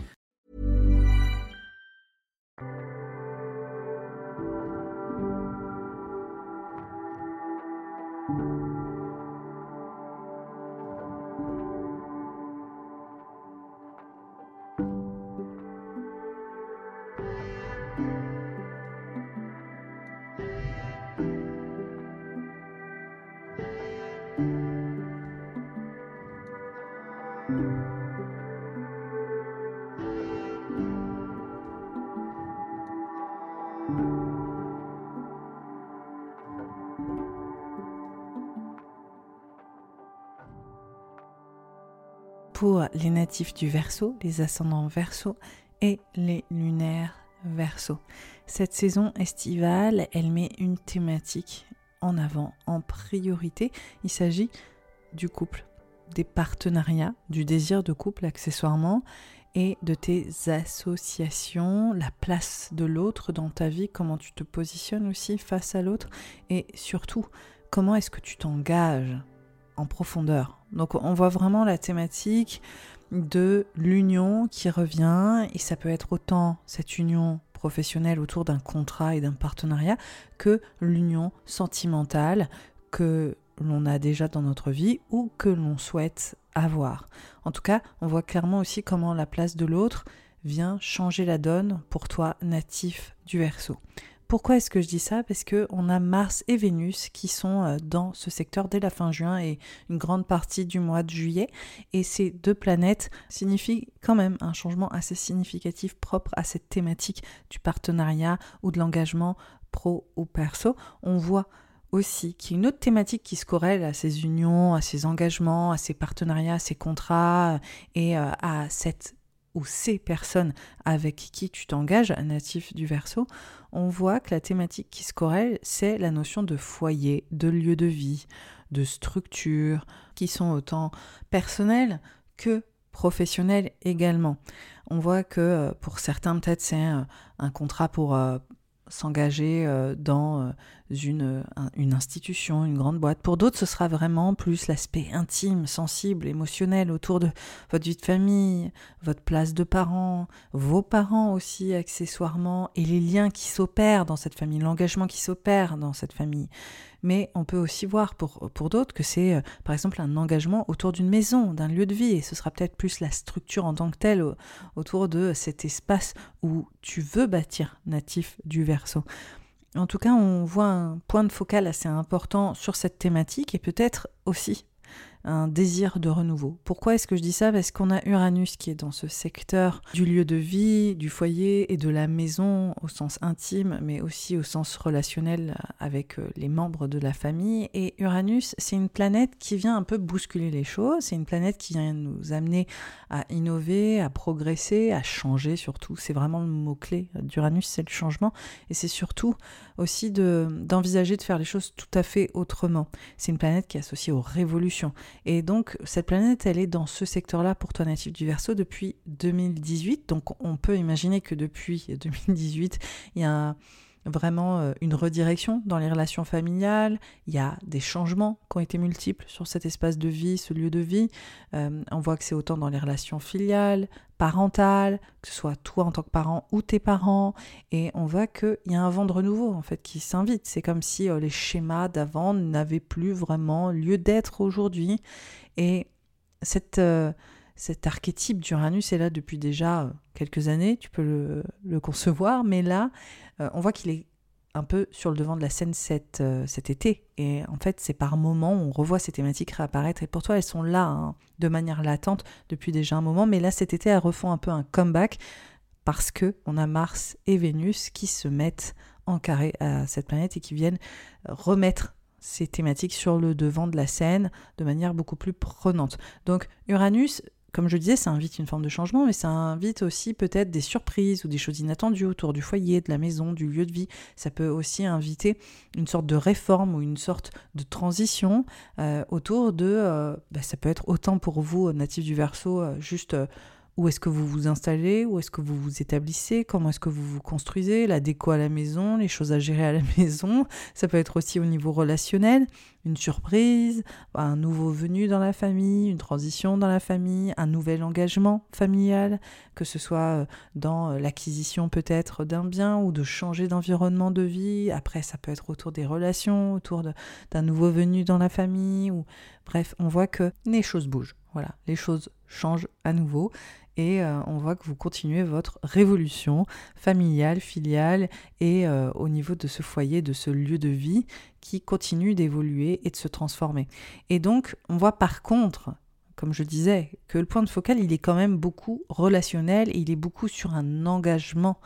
les natifs du Verseau, les ascendants Verseau et les lunaires Verseau. Cette saison estivale, elle met une thématique en avant, en priorité. Il s'agit du couple, des partenariats, du désir de couple accessoirement et de tes associations, la place de l'autre dans ta vie, comment tu te positionnes aussi face à l'autre et surtout comment est-ce que tu t'engages profondeur. Donc on voit vraiment la thématique de l'union qui revient et ça peut être autant cette union professionnelle autour d'un contrat et d'un partenariat que l'union sentimentale que l'on a déjà dans notre vie ou que l'on souhaite avoir. En tout cas, on voit clairement aussi comment la place de l'autre vient changer la donne pour toi natif du Verseau. Pourquoi est-ce que je dis ça? Parce que on a Mars et Vénus qui sont euh, dans ce secteur dès la fin juin et une grande partie du mois de juillet. Et ces deux planètes signifient quand même un changement assez significatif propre à cette thématique du partenariat ou de l'engagement pro ou perso. On voit aussi qu'il y a une autre thématique qui se corrèle à ces unions, à ces engagements, à ces partenariats, à ces contrats et euh, à cette ou ces personnes avec qui tu t'engages, natif du verso, on voit que la thématique qui se corrèle, c'est la notion de foyer, de lieu de vie, de structure, qui sont autant personnelles que professionnelles également. On voit que euh, pour certains, peut-être, c'est un, contrat pour euh, s'engager euh, dans une, une institution, une grande boîte. Pour d'autres, ce sera vraiment plus l'aspect intime, sensible, émotionnel autour de votre vie de famille, votre place de parents, vos parents aussi accessoirement, et les liens qui s'opèrent dans cette famille, l'engagement qui s'opère dans cette famille. Mais on peut aussi voir pour, pour d'autres que c'est euh, par exemple un engagement autour d'une maison, d'un lieu de vie, et ce sera peut-être plus la structure en tant que telle autour de cet espace où tu veux bâtir natif du verso. En tout cas, on voit un point de focal assez important sur cette thématique et peut-être aussi un désir de renouveau. Pourquoi est-ce que je dis ça? Parce qu'on a Uranus qui est dans ce secteur du lieu de vie, du foyer et de la maison au sens intime, mais aussi au sens relationnel avec euh, les membres de la famille. Et Uranus, c'est une planète qui vient un peu bousculer les choses, c'est une planète qui vient nous amener à innover, à progresser, à changer surtout. C'est vraiment le mot-clé d'Uranus, c'est le changement. Et c'est surtout aussi d'envisager de faire les choses tout à fait autrement. C'est une planète qui est associée aux révolutions. Et donc, cette planète, elle est dans ce secteur-là pour toi natif du Verseau depuis 2018. Donc, on peut imaginer que depuis 2018, il y a vraiment euh, une redirection dans les relations familiales, il y a des changements qui ont été multiples sur cet espace de vie, ce lieu de vie. Euh, on voit que c'est autant dans les relations filiales, parentales, que ce soit toi en tant que parent ou tes parents, et on voit qu'il y a un vent de renouveau en fait qui s'invite. C'est comme si euh, les schémas d'avant n'avaient plus vraiment lieu d'être aujourd'hui, et cette cet archétype d'Uranus est là depuis déjà quelques années, tu peux le concevoir, mais là, euh, on voit qu'il est un peu sur le devant de la scène cet, euh, cet été. Et en fait, c'est par moments on revoit ces thématiques réapparaître. Et pour toi, elles sont là, hein, de manière latente, depuis déjà un moment. Mais là, cet été, elles refont un peu un comeback parce que on a Mars et Vénus qui se mettent en carré à cette planète et qui viennent remettre ces thématiques sur le devant de la scène de manière beaucoup plus prenante. Donc Uranus, comme je disais, ça invite une forme de changement, mais ça invite aussi peut-être des surprises ou des choses inattendues autour du foyer, de la maison, du lieu de vie. Ça peut aussi inviter une sorte de réforme ou une sorte de transition euh, autour de... Euh, bah, ça peut être autant pour vous, natifs du Verseau, euh, juste où est-ce que vous vous installez, où est-ce que vous vous établissez, comment est-ce que vous vous construisez, la déco à la maison, les choses à gérer à la (laughs) maison. Ça peut être aussi au niveau relationnel, une surprise, un nouveau venu dans la famille, une transition dans la famille, un nouvel engagement familial, que ce soit euh, dans euh, l'acquisition peut-être d'un bien ou de changer d'environnement de vie. Après, ça peut être autour des relations, autour d'un nouveau venu dans la famille. Ou bref, on voit que les choses bougent. Voilà, les choses changent à nouveau et euh, on voit que vous continuez votre révolution familiale, filiale et euh, au niveau de ce foyer, de ce lieu de vie qui continue d'évoluer et de se transformer. Et donc, on voit par contre, comme je disais, que le point de focal, il est quand même beaucoup relationnel et il est beaucoup sur un engagement.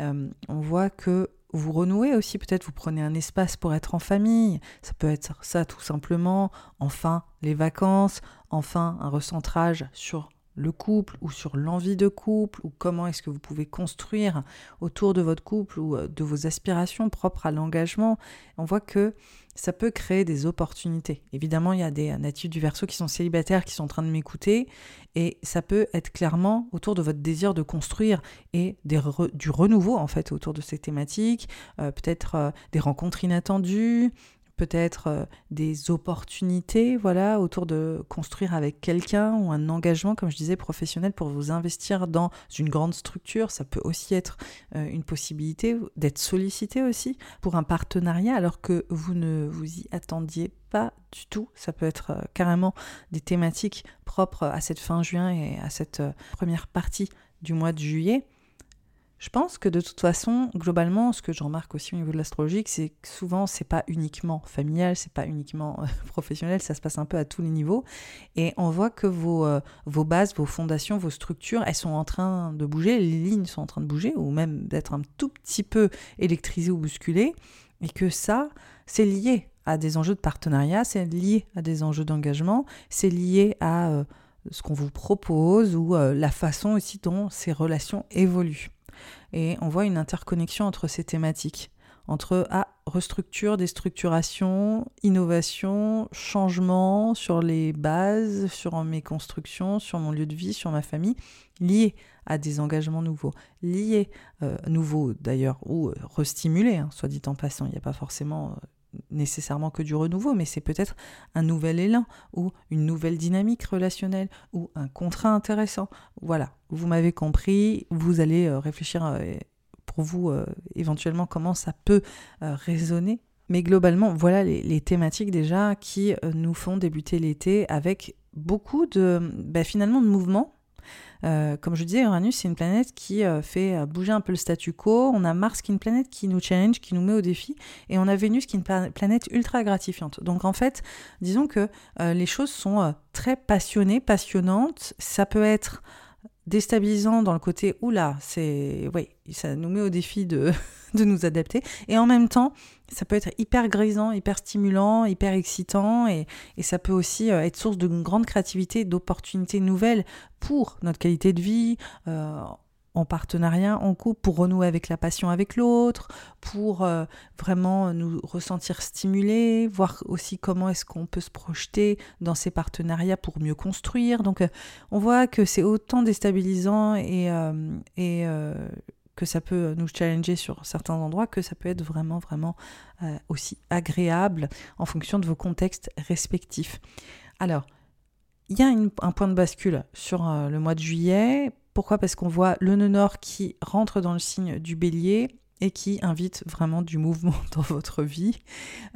Euh, on voit que vous renouez aussi, peut-être vous prenez un espace pour être en famille, ça peut être ça tout simplement, enfin les vacances, enfin un recentrage sur le couple ou sur l'envie de couple ou comment est-ce que vous pouvez construire autour de votre couple ou euh, de vos aspirations propres à l'engagement, on voit que ça peut créer des opportunités. Évidemment, il y a des natifs du verso qui sont célibataires qui sont en train de m'écouter et ça peut être clairement autour de votre désir de construire et du renouveau en fait autour de ces thématiques, euh, peut-être euh, des rencontres inattendues, peut-être euh, des opportunités, voilà, autour de construire avec quelqu'un ou un engagement, comme je disais, professionnel pour vous investir dans une grande structure. Ça peut aussi être euh, une possibilité d'être sollicité aussi pour un partenariat alors que vous ne vous y attendiez pas du tout. Ça peut être euh, carrément des thématiques propres à cette fin juin et à cette première partie du mois de juillet. Je pense que de toute façon, globalement, ce que je remarque aussi au niveau de l'astrologie, c'est que souvent, c'est pas uniquement familial, c'est pas uniquement euh, (laughs) professionnel, ça se passe un peu à tous les niveaux. Et on voit que vos, euh, vos bases, vos fondations, vos structures, elles sont en train de bouger, les lignes sont en train de bouger, ou même d'être un tout petit peu électrisées ou bousculées. Et que ça, c'est lié à des enjeux de partenariat, c'est lié à des enjeux d'engagement, c'est lié à euh, ce qu'on vous propose ou la façon aussi dont ces relations évoluent. Et on voit une interconnexion entre ces thématiques, entre ah, restructure, déstructuration, innovation, changement sur les bases, sur mes constructions, sur mon lieu de vie, sur ma famille, liés à des engagements nouveaux, liés, euh, nouveaux d'ailleurs, ou euh, restimulés, hein, soit dit en passant, il n'y a pas forcément euh, nécessairement que du renouveau, mais c'est peut-être un nouvel élan ou une nouvelle dynamique relationnelle ou un contrat intéressant. Voilà, vous m'avez compris, vous allez euh, réfléchir euh, pour vous euh, éventuellement comment ça peut résonner. Mais globalement, voilà les, thématiques déjà qui nous font débuter l'été avec beaucoup de bah, finalement de mouvements euh, comme je disais, Uranus, c'est une planète qui euh, fait euh, bouger un peu le statu quo. On a Mars qui est une planète qui nous challenge, qui nous met au défi. Et on a Vénus qui est une planète ultra gratifiante. Donc en fait, disons que les choses sont très passionnées, passionnantes. Ça peut être déstabilisant dans le côté oula, c'est oui, ça nous met au défi (laughs) de, nous adapter. Et en même temps, ça peut être hyper grisant, hyper stimulant, hyper excitant et, et ça peut aussi euh, être source d'une grande créativité, d'opportunités nouvelles pour notre qualité de vie, euh, en partenariat, en couple, pour renouer avec la passion avec l'autre, pour euh, vraiment nous ressentir stimulés, voir aussi comment est-ce qu'on peut se projeter dans ces partenariats pour mieux construire. Donc euh, on voit que c'est autant déstabilisant euh, et que ça peut nous challenger sur certains endroits, que ça peut être vraiment, vraiment aussi agréable en fonction de vos contextes respectifs. Alors, il y a un point de bascule sur le mois de juillet pourquoi? Parce qu'on voit le nœud nord qui rentre dans le signe du bélier et qui invite vraiment du mouvement (laughs) dans votre vie.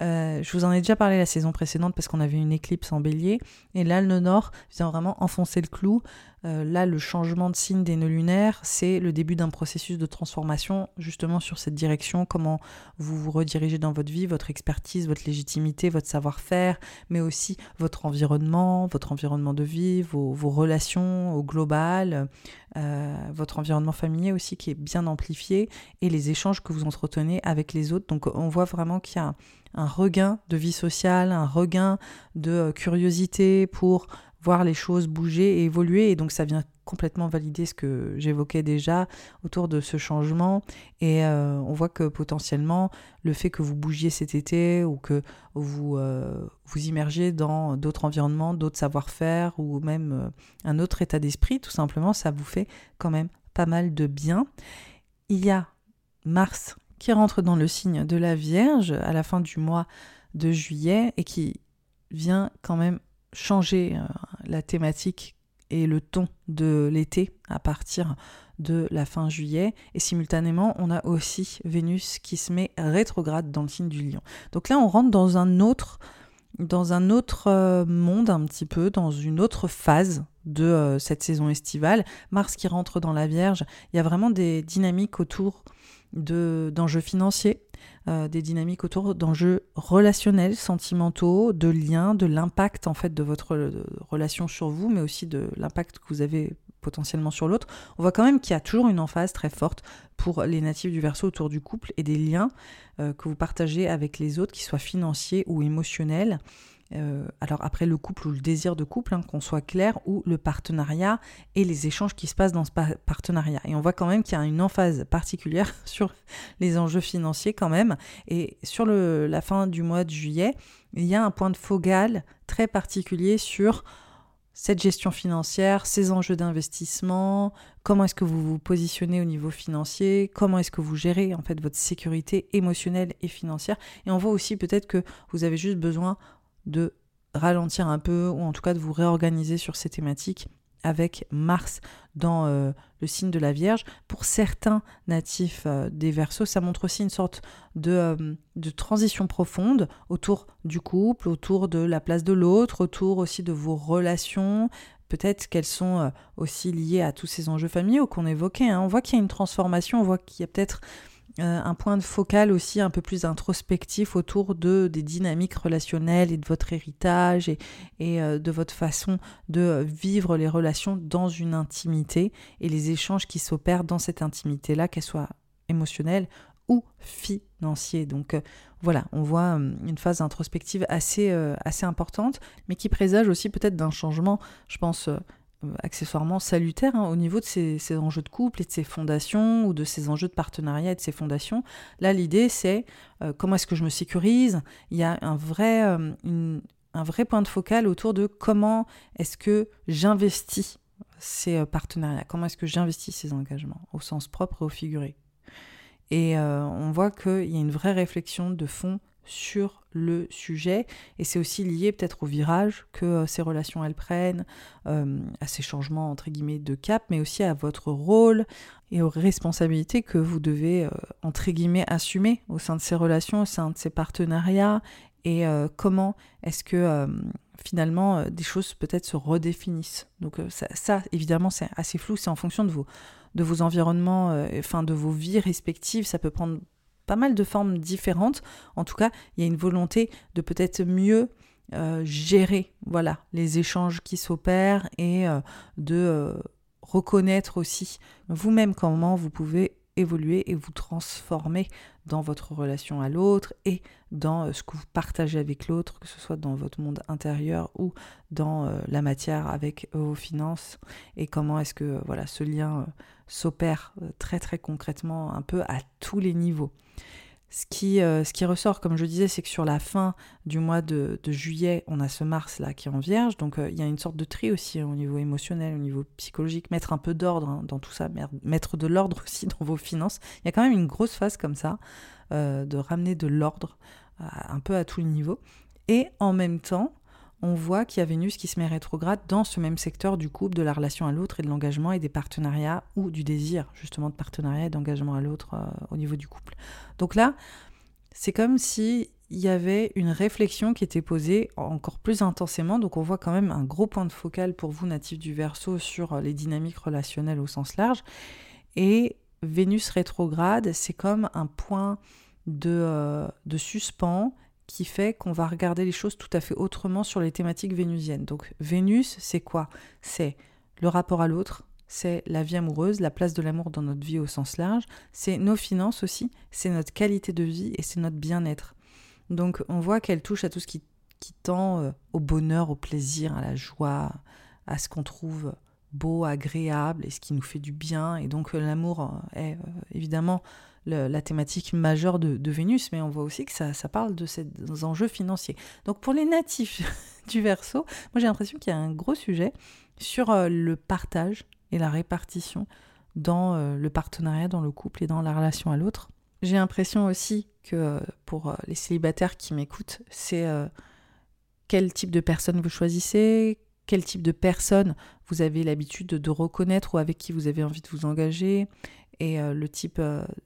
Euh, je vous en ai déjà parlé la saison précédente parce qu'on avait une éclipse en bélier. Et là, le nœud nord vient vraiment enfoncer le clou Euh, là, le changement de signe des nœuds lunaires, c'est le début d'un processus de transformation justement sur cette direction, comment vous vous redirigez dans votre vie, votre expertise, votre légitimité, votre savoir-faire, mais aussi votre environnement, votre environnement de vie, vos, relations au global, euh, votre environnement familier aussi qui est bien amplifié et les échanges que vous entretenez avec les autres. Donc on voit vraiment qu'il y a un regain de vie sociale, un regain de euh, curiosité pour voir les choses bouger et évoluer. Et donc ça vient complètement valider ce que j'évoquais déjà autour de ce changement. Et euh, on voit que potentiellement, le fait que vous bougiez cet été ou que vous euh, vous immergiez dans d'autres environnements, d'autres savoir-faire ou même euh, un autre état d'esprit, tout simplement, ça vous fait quand même pas mal de bien. Il y a Mars qui rentre dans le signe de la Vierge à la fin du mois de juillet et qui vient quand même changer la thématique et le ton de l'été à partir de la fin juillet. Et simultanément, on a aussi Vénus qui se met rétrograde dans le signe du lion. Donc là, on rentre dans un autre, dans un autre euh, monde un petit peu, dans une autre phase de euh, cette saison estivale. Mars qui rentre dans la Vierge, il y a vraiment des dynamiques autour d'enjeux financiers, euh, des dynamiques autour d'enjeux relationnels, sentimentaux, de liens, de l'impact en fait de votre euh, relation sur vous, mais aussi de l'impact que vous avez potentiellement sur l'autre. On voit quand même qu'il y a toujours une emphase très forte pour les natifs du Verseau autour du couple et des liens euh, que vous partagez avec les autres, qu'ils soient financiers ou émotionnels. Euh, alors après le couple ou le désir de couple, hein, qu'on soit clair, ou le partenariat et les échanges qui se passent dans ce partenariat. Et on voit quand même qu'il y a une emphase particulière (laughs) sur les enjeux financiers quand même. Et sur la fin du mois de juillet, il y a un point de focal très particulier sur cette gestion financière, ces enjeux d'investissement, comment est-ce que vous vous positionnez au niveau financier, comment est-ce que vous gérez en fait votre sécurité émotionnelle et financière. Et on voit aussi peut-être que vous avez juste besoin de ralentir un peu ou en tout cas de vous réorganiser sur ces thématiques avec Mars dans euh, le signe de la Vierge. Pour certains natifs euh, des Verseaux, ça montre aussi une sorte de, euh, de, transition profonde autour du couple, autour de la place de l'autre, autour aussi de vos relations. Peut-être qu'elles sont aussi liées à tous ces enjeux familiaux qu'on évoquait. Hein. On voit qu'il y a une transformation, on voit qu'il y a peut-être un point de focal aussi un peu plus introspectif autour de, des dynamiques relationnelles et de votre héritage et, euh, de votre façon de vivre les relations dans une intimité et les échanges qui s'opèrent dans cette intimité-là, qu'elle soit émotionnelle ou financière. Donc euh, voilà, on voit une phase introspective assez, assez importante, mais qui présage aussi peut-être d'un changement, je pense, euh, accessoirement salutaire hein, au niveau de ces, enjeux de couple et de ces fondations ou de ces enjeux de partenariat et de ces fondations. Là, l'idée, c'est euh, comment est-ce que je me sécurise? Il y a un vrai, euh, un vrai point de focal autour de comment est-ce que j'investis ces partenariats, comment est-ce que j'investis ces engagements, au sens propre et au figuré. Et on voit qu'il y a une vraie réflexion de fond sur le sujet. Et c'est aussi lié peut-être au virage que euh, ces relations elles prennent, euh, à ces changements entre guillemets de cap, mais aussi à votre rôle et aux responsabilités que vous devez euh, entre guillemets assumer au sein de ces relations, au sein de ces partenariats. Et comment est-ce que finalement des choses peut-être se redéfinissent. Donc ça, ça évidemment c'est assez flou, c'est en fonction de vos, de vos environnements, enfin de vos vies respectives, ça peut prendre pas mal de formes différentes. En tout cas, il y a une volonté de peut-être mieux euh, gérer voilà, les échanges qui s'opèrent et euh, de euh, reconnaître aussi vous-même comment vous pouvez évoluer et vous transformer dans votre relation à l'autre et dans ce que vous partagez avec l'autre, que ce soit dans votre monde intérieur ou dans la matière avec vos finances et comment est-ce que voilà ce lien s'opère très très concrètement un peu à tous les niveaux. Ce qui, euh, ce qui ressort, comme je disais, c'est que sur la fin du mois de, juillet, on a ce Mars là qui est en Vierge, donc euh, il y a une sorte de tri aussi hein, au niveau émotionnel, au niveau psychologique, mettre un peu d'ordre hein, dans tout ça, mettre de l'ordre (laughs) aussi dans vos finances. Il y a quand même une grosse phase comme ça, euh, de ramener de l'ordre un peu à tous les niveaux. Et en même temps, on voit qu'il y a Vénus qui se met rétrograde dans ce même secteur du couple, de la relation à l'autre et de l'engagement et des partenariats ou du désir justement de partenariat et d'engagement à l'autre euh, au niveau du couple. Donc là, c'est comme si y avait une réflexion qui était posée encore plus intensément. Donc on voit quand même un gros point de focal pour vous, natifs du Verseau, sur les dynamiques relationnelles au sens large. Et Vénus rétrograde, c'est comme un point de, euh, de suspens qui fait qu'on va regarder les choses tout à fait autrement sur les thématiques vénusiennes. Donc Vénus, c'est quoi? C'est le rapport à l'autre, c'est la vie amoureuse, la place de l'amour dans notre vie au sens large, c'est nos finances aussi, c'est notre qualité de vie et c'est notre bien-être. Donc on voit qu'elle touche à tout ce qui, tend euh, au bonheur, au plaisir, à la joie, à ce qu'on trouve beau, agréable et ce qui nous fait du bien. Et donc euh, l'amour euh, est la thématique majeure de, Vénus, mais on voit aussi que ça, parle de ces enjeux financiers. Donc pour les natifs (laughs) du Verseau, moi j'ai l'impression qu'il y a un gros sujet sur le partage et la répartition dans le partenariat, dans le couple et dans la relation à l'autre. J'ai l'impression aussi que euh, pour euh, les célibataires qui m'écoutent, c'est euh, quel type de personne vous choisissez, quel type de personne vous avez l'habitude de, reconnaître ou avec qui vous avez envie de vous engager, et le type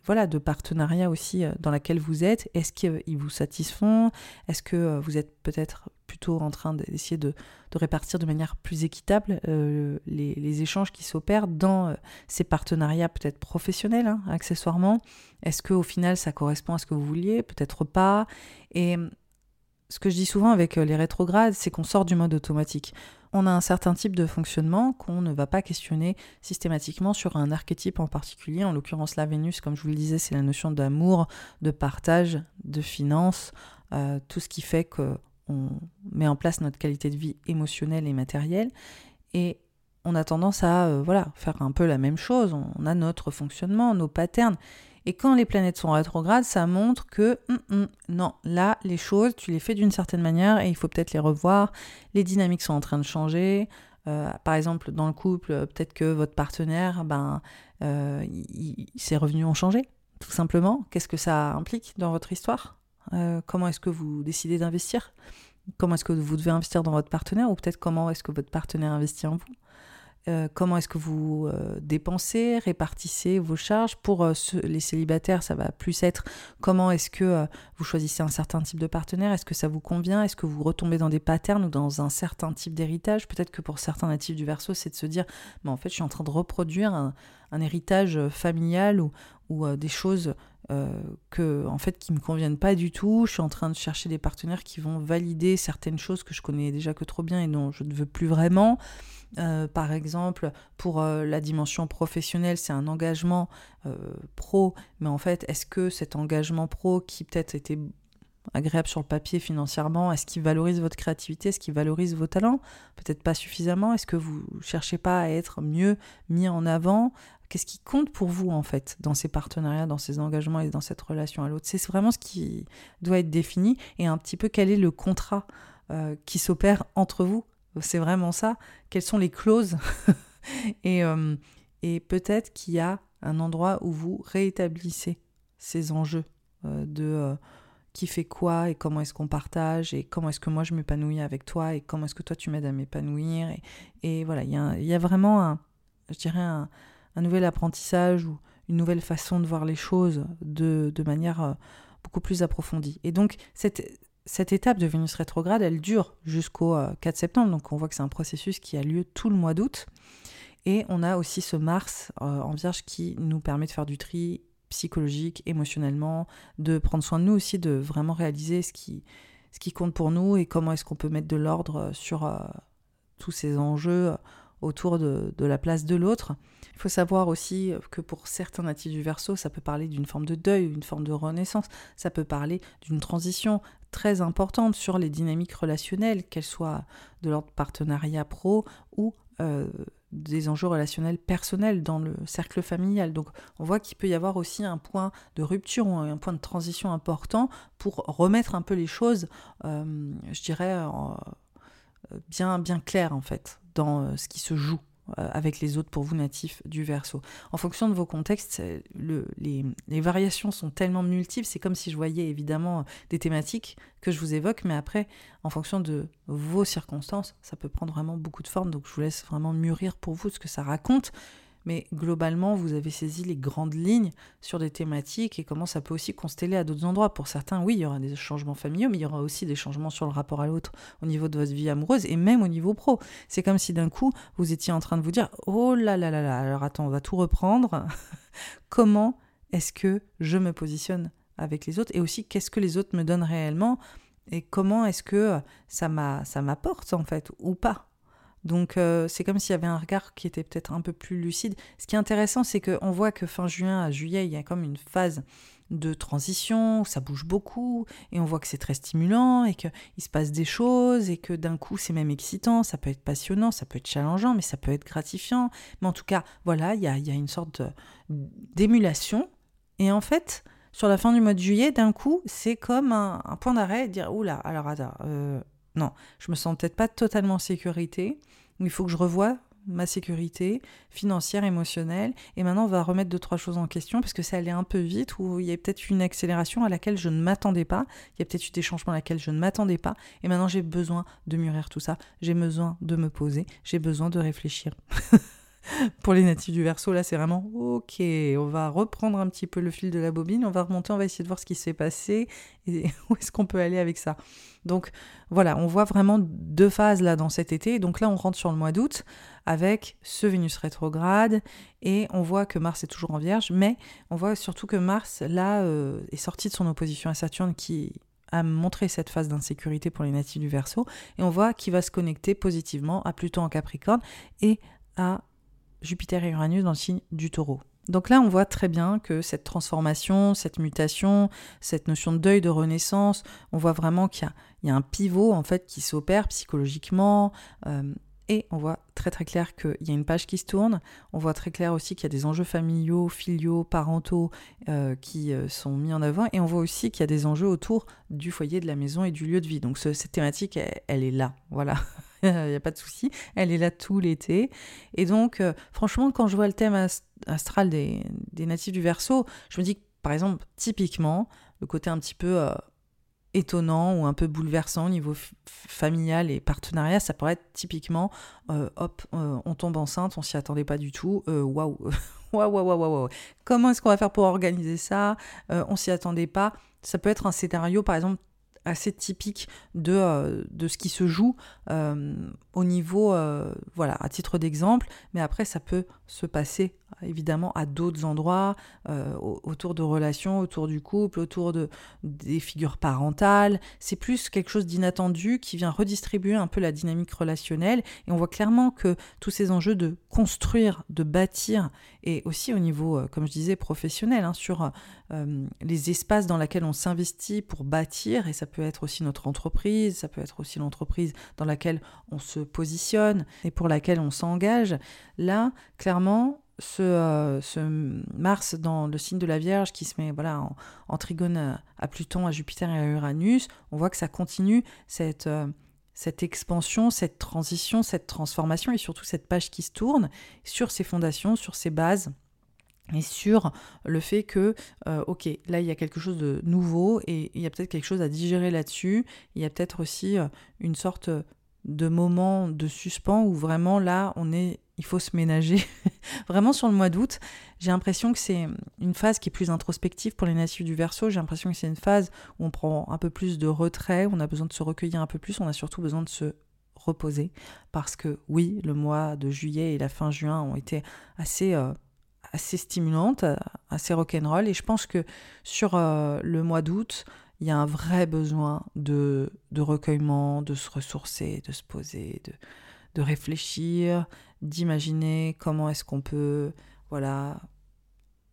voilà de partenariat aussi dans lequel vous êtes. Est-ce qu'ils vous satisfont? Est-ce que vous êtes peut-être plutôt en train d'essayer de, répartir de manière plus équitable euh, les, échanges qui s'opèrent dans euh, ces partenariats peut-être professionnels, hein, accessoirement? Est-ce qu'au final ça correspond à ce que vous vouliez? Peut-être pas. Ce que je dis souvent avec euh, les rétrogrades, c'est qu'on sort du mode automatique. On a un certain type de fonctionnement qu'on ne va pas questionner systématiquement sur un archétype en particulier. En l'occurrence, la Vénus, comme je vous le disais, c'est la notion d'amour, de partage, de finance, tout ce qui fait que on met en place notre qualité de vie émotionnelle et matérielle. Et on a tendance à euh, voilà, faire un peu la même chose. On a notre fonctionnement, nos patterns. Et quand les planètes sont rétrogrades, ça montre que hum, hum, non, là, les choses, tu les fais d'une certaine manière et il faut peut-être les revoir. Les dynamiques sont en train de changer. Euh, par exemple, dans le couple, peut-être que votre partenaire, ben, euh, ses revenus ont changé, tout simplement. Qu'est-ce que ça implique dans votre histoire? Euh, comment est-ce que vous décidez d'investir? Comment est-ce que vous devez investir dans votre partenaire? Ou peut-être comment est-ce que votre partenaire investit en vous? Euh, comment est-ce que vous euh, dépensez, répartissez vos charges. Pour les célibataires, ça va plus être comment est-ce que vous choisissez un certain type de partenaire, est-ce que ça vous convient, est-ce que vous retombez dans des patterns ou dans un certain type d'héritage? Peut-être que pour certains natifs du verso, c'est de se dire, mais en fait, je suis en train de reproduire un, héritage familial ou, ou des choses euh, que en fait qui me conviennent pas du tout. Je suis en train de chercher des partenaires qui vont valider certaines choses que je connais déjà que trop bien et dont je ne veux plus vraiment. Euh, par exemple, pour euh, la dimension professionnelle, c'est un engagement pro, mais en fait, est-ce que cet engagement pro qui peut-être était agréable sur le papier financièrement Est-ce qu'il valorise votre créativité Est-ce qu'il valorise vos talents? Peut-être pas suffisamment. Est-ce que vous cherchez pas à être mieux mis en avant? Qu'est-ce qui compte pour vous en fait dans ces partenariats, dans ces engagements et dans cette relation à l'autre? C'est vraiment ce qui doit être défini et un petit peu quel est le contrat euh, qui s'opère entre vous? C'est vraiment ça. Quelles sont les clauses (laughs) et, euh, et peut-être qu'il y a un endroit où vous réétablissez ces enjeux euh, de qui fait quoi et comment est-ce qu'on partage et comment est-ce que moi je m'épanouis avec toi et comment est-ce que toi tu m'aides à m'épanouir. Et, voilà, il y a, vraiment un, je dirais un, nouvel apprentissage ou une nouvelle façon de voir les choses de, de manière euh, beaucoup plus approfondie. Et donc, cette, cette étape de Vénus rétrograde, elle dure jusqu'au 4 euh, septembre, donc on voit que c'est un processus qui a lieu tout le mois d'août. Et on a aussi ce Mars euh, en Vierge qui nous permet de faire du tri psychologique, émotionnellement, de prendre soin de nous aussi, de vraiment réaliser ce qui, compte pour nous et comment est-ce qu'on peut mettre de l'ordre sur tous ces enjeux autour de, de la place de l'autre. Il faut savoir aussi que pour certains natifs du Verseau, ça peut parler d'une forme de deuil, une forme de renaissance, ça peut parler d'une transition très importante sur les dynamiques relationnelles, qu'elles soient de l'ordre partenariat pro ou euh, des enjeux relationnels personnels dans le cercle familial. Donc on voit qu'il peut y avoir aussi un point de rupture ou un point de transition important pour remettre un peu les choses, euh, je dirais, bien, bien claires en fait dans euh, ce qui se joue euh, avec les autres pour vous natifs du verso. En fonction de vos contextes, le, les, les, variations sont tellement multiples, c'est comme si je voyais évidemment des thématiques que je vous évoque, mais après, en fonction de vos circonstances, ça peut prendre vraiment beaucoup de formes, donc je vous laisse vraiment mûrir pour vous ce que ça raconte. Mais globalement, vous avez saisi les grandes lignes sur des thématiques et comment ça peut aussi consteller à d'autres endroits. Pour certains, oui, il y aura des changements familiaux, mais il y aura aussi des changements sur le rapport à l'autre au niveau de votre vie amoureuse et même au niveau pro. C'est comme si d'un coup, vous étiez en train de vous dire, oh là là là là, alors attends, on va tout reprendre. (laughs) comment est-ce que je me positionne avec les autres et aussi qu'est-ce que les autres me donnent réellement et comment est-ce que ça m'apporte en fait ou pas? Donc euh, c'est comme s'il y avait un regard qui était peut-être un peu plus lucide. Ce qui est intéressant, c'est qu'on voit que fin juin à juillet, il y a comme une phase de transition, où ça bouge beaucoup, et on voit que c'est très stimulant, et qu'il se passe des choses, et que d'un coup c'est même excitant, ça peut être passionnant, ça peut être challengeant, mais ça peut être gratifiant. Mais en tout cas, voilà, il y a, une sorte d'émulation. Et en fait, sur la fin du mois de juillet, d'un coup, c'est comme un, point d'arrêt, dire, oula, alors attends, euh, non, je me sens peut-être pas totalement en sécurité, il faut que je revoie ma sécurité financière, émotionnelle, et maintenant on va remettre deux, trois choses en question, parce que ça allait un peu vite, ou il y a peut-être une accélération à laquelle je ne m'attendais pas, il y a peut-être eu des changements à laquelle je ne m'attendais pas, et maintenant j'ai besoin de mûrir tout ça, j'ai besoin de me poser, j'ai besoin de réfléchir. (laughs) pour les natifs du verso, là, c'est vraiment ok, on va reprendre un petit peu le fil de la bobine, on va remonter, on va essayer de voir ce qui s'est passé et (laughs) où est-ce qu'on peut aller avec ça. Donc voilà, on voit vraiment deux phases là dans cet été. Donc là, on rentre sur le mois d'août avec ce Vénus rétrograde et on voit que Mars est toujours en Vierge, mais on voit surtout que Mars là euh, est sorti de son opposition à Saturne qui a montré cette phase d'insécurité pour les natifs du Verseau et on voit qu'il va se connecter positivement à Pluton en Capricorne et à Jupiter et Uranus dans le signe du taureau. Donc là, on voit très bien que cette transformation, cette mutation, cette notion de deuil, de renaissance, on voit vraiment qu'il y, a un pivot en fait qui s'opère psychologiquement. Euh, et on voit très très clair qu'il y a une page qui se tourne. On voit très clair aussi qu'il y a des enjeux familiaux, filiaux, parentaux euh, qui euh, sont mis en avant. Et on voit aussi qu'il y a des enjeux autour du foyer, de la maison et du lieu de vie. Donc cette thématique, elle, est là. Voilà. (laughs) il n'y a pas de souci, elle est là tout l'été. Et donc, franchement, quand je vois le thème astral des, natifs du Verseau, je me dis que, par exemple, typiquement, le côté un petit peu étonnant ou un peu bouleversant au niveau familial et partenariat, ça pourrait être typiquement, euh, hop, on tombe enceinte, on s'y attendait pas du tout, (laughs) waouh, waouh, waouh, waouh, comment est-ce qu'on va faire pour organiser ça On s'y attendait pas. Ça peut être un scénario, par exemple, assez typique de, euh, de ce qui se joue euh, au niveau, euh, voilà, à titre d'exemple, mais après ça peut se passer évidemment à d'autres endroits, autour de relations, autour du couple, autour de, des figures parentales. C'est plus quelque chose d'inattendu qui vient redistribuer un peu la dynamique relationnelle. Et on voit clairement que tous ces enjeux de construire, de bâtir, et aussi au niveau, comme je disais, professionnel, hein, sur les espaces dans lesquels on s'investit pour bâtir, et ça peut être aussi notre entreprise, ça peut être aussi l'entreprise dans laquelle on se positionne et pour laquelle on s'engage. Là, clairement, ce, euh, ce, Mars dans le signe de la Vierge qui se met voilà, en, trigone à, Pluton, à Jupiter et à Uranus, on voit que ça continue cette, euh, cette expansion, cette transition, cette transformation et surtout cette page qui se tourne sur ses fondations, sur ses bases et sur le fait que, euh, ok, là il y a quelque chose de nouveau et il y a peut-être quelque chose à digérer là-dessus. Il y a peut-être aussi une sorte de moment de suspens où vraiment là on est il faut se ménager (laughs) vraiment sur le mois d'août. J'ai l'impression que c'est une phase qui est plus introspective pour les natifs du verso j'ai l'impression que c'est une phase où on prend un peu plus de retrait on a besoin de se recueillir un peu plus on a surtout besoin de se reposer. Parce que oui le mois de juillet et la fin juin ont été assez euh, assez stimulantes assez rock'n'roll. Et je pense que sur euh, le mois d'août il y a un vrai besoin de, de recueillement, de se ressourcer, de se poser, de, de réfléchir, d'imaginer comment est-ce qu'on peut voilà,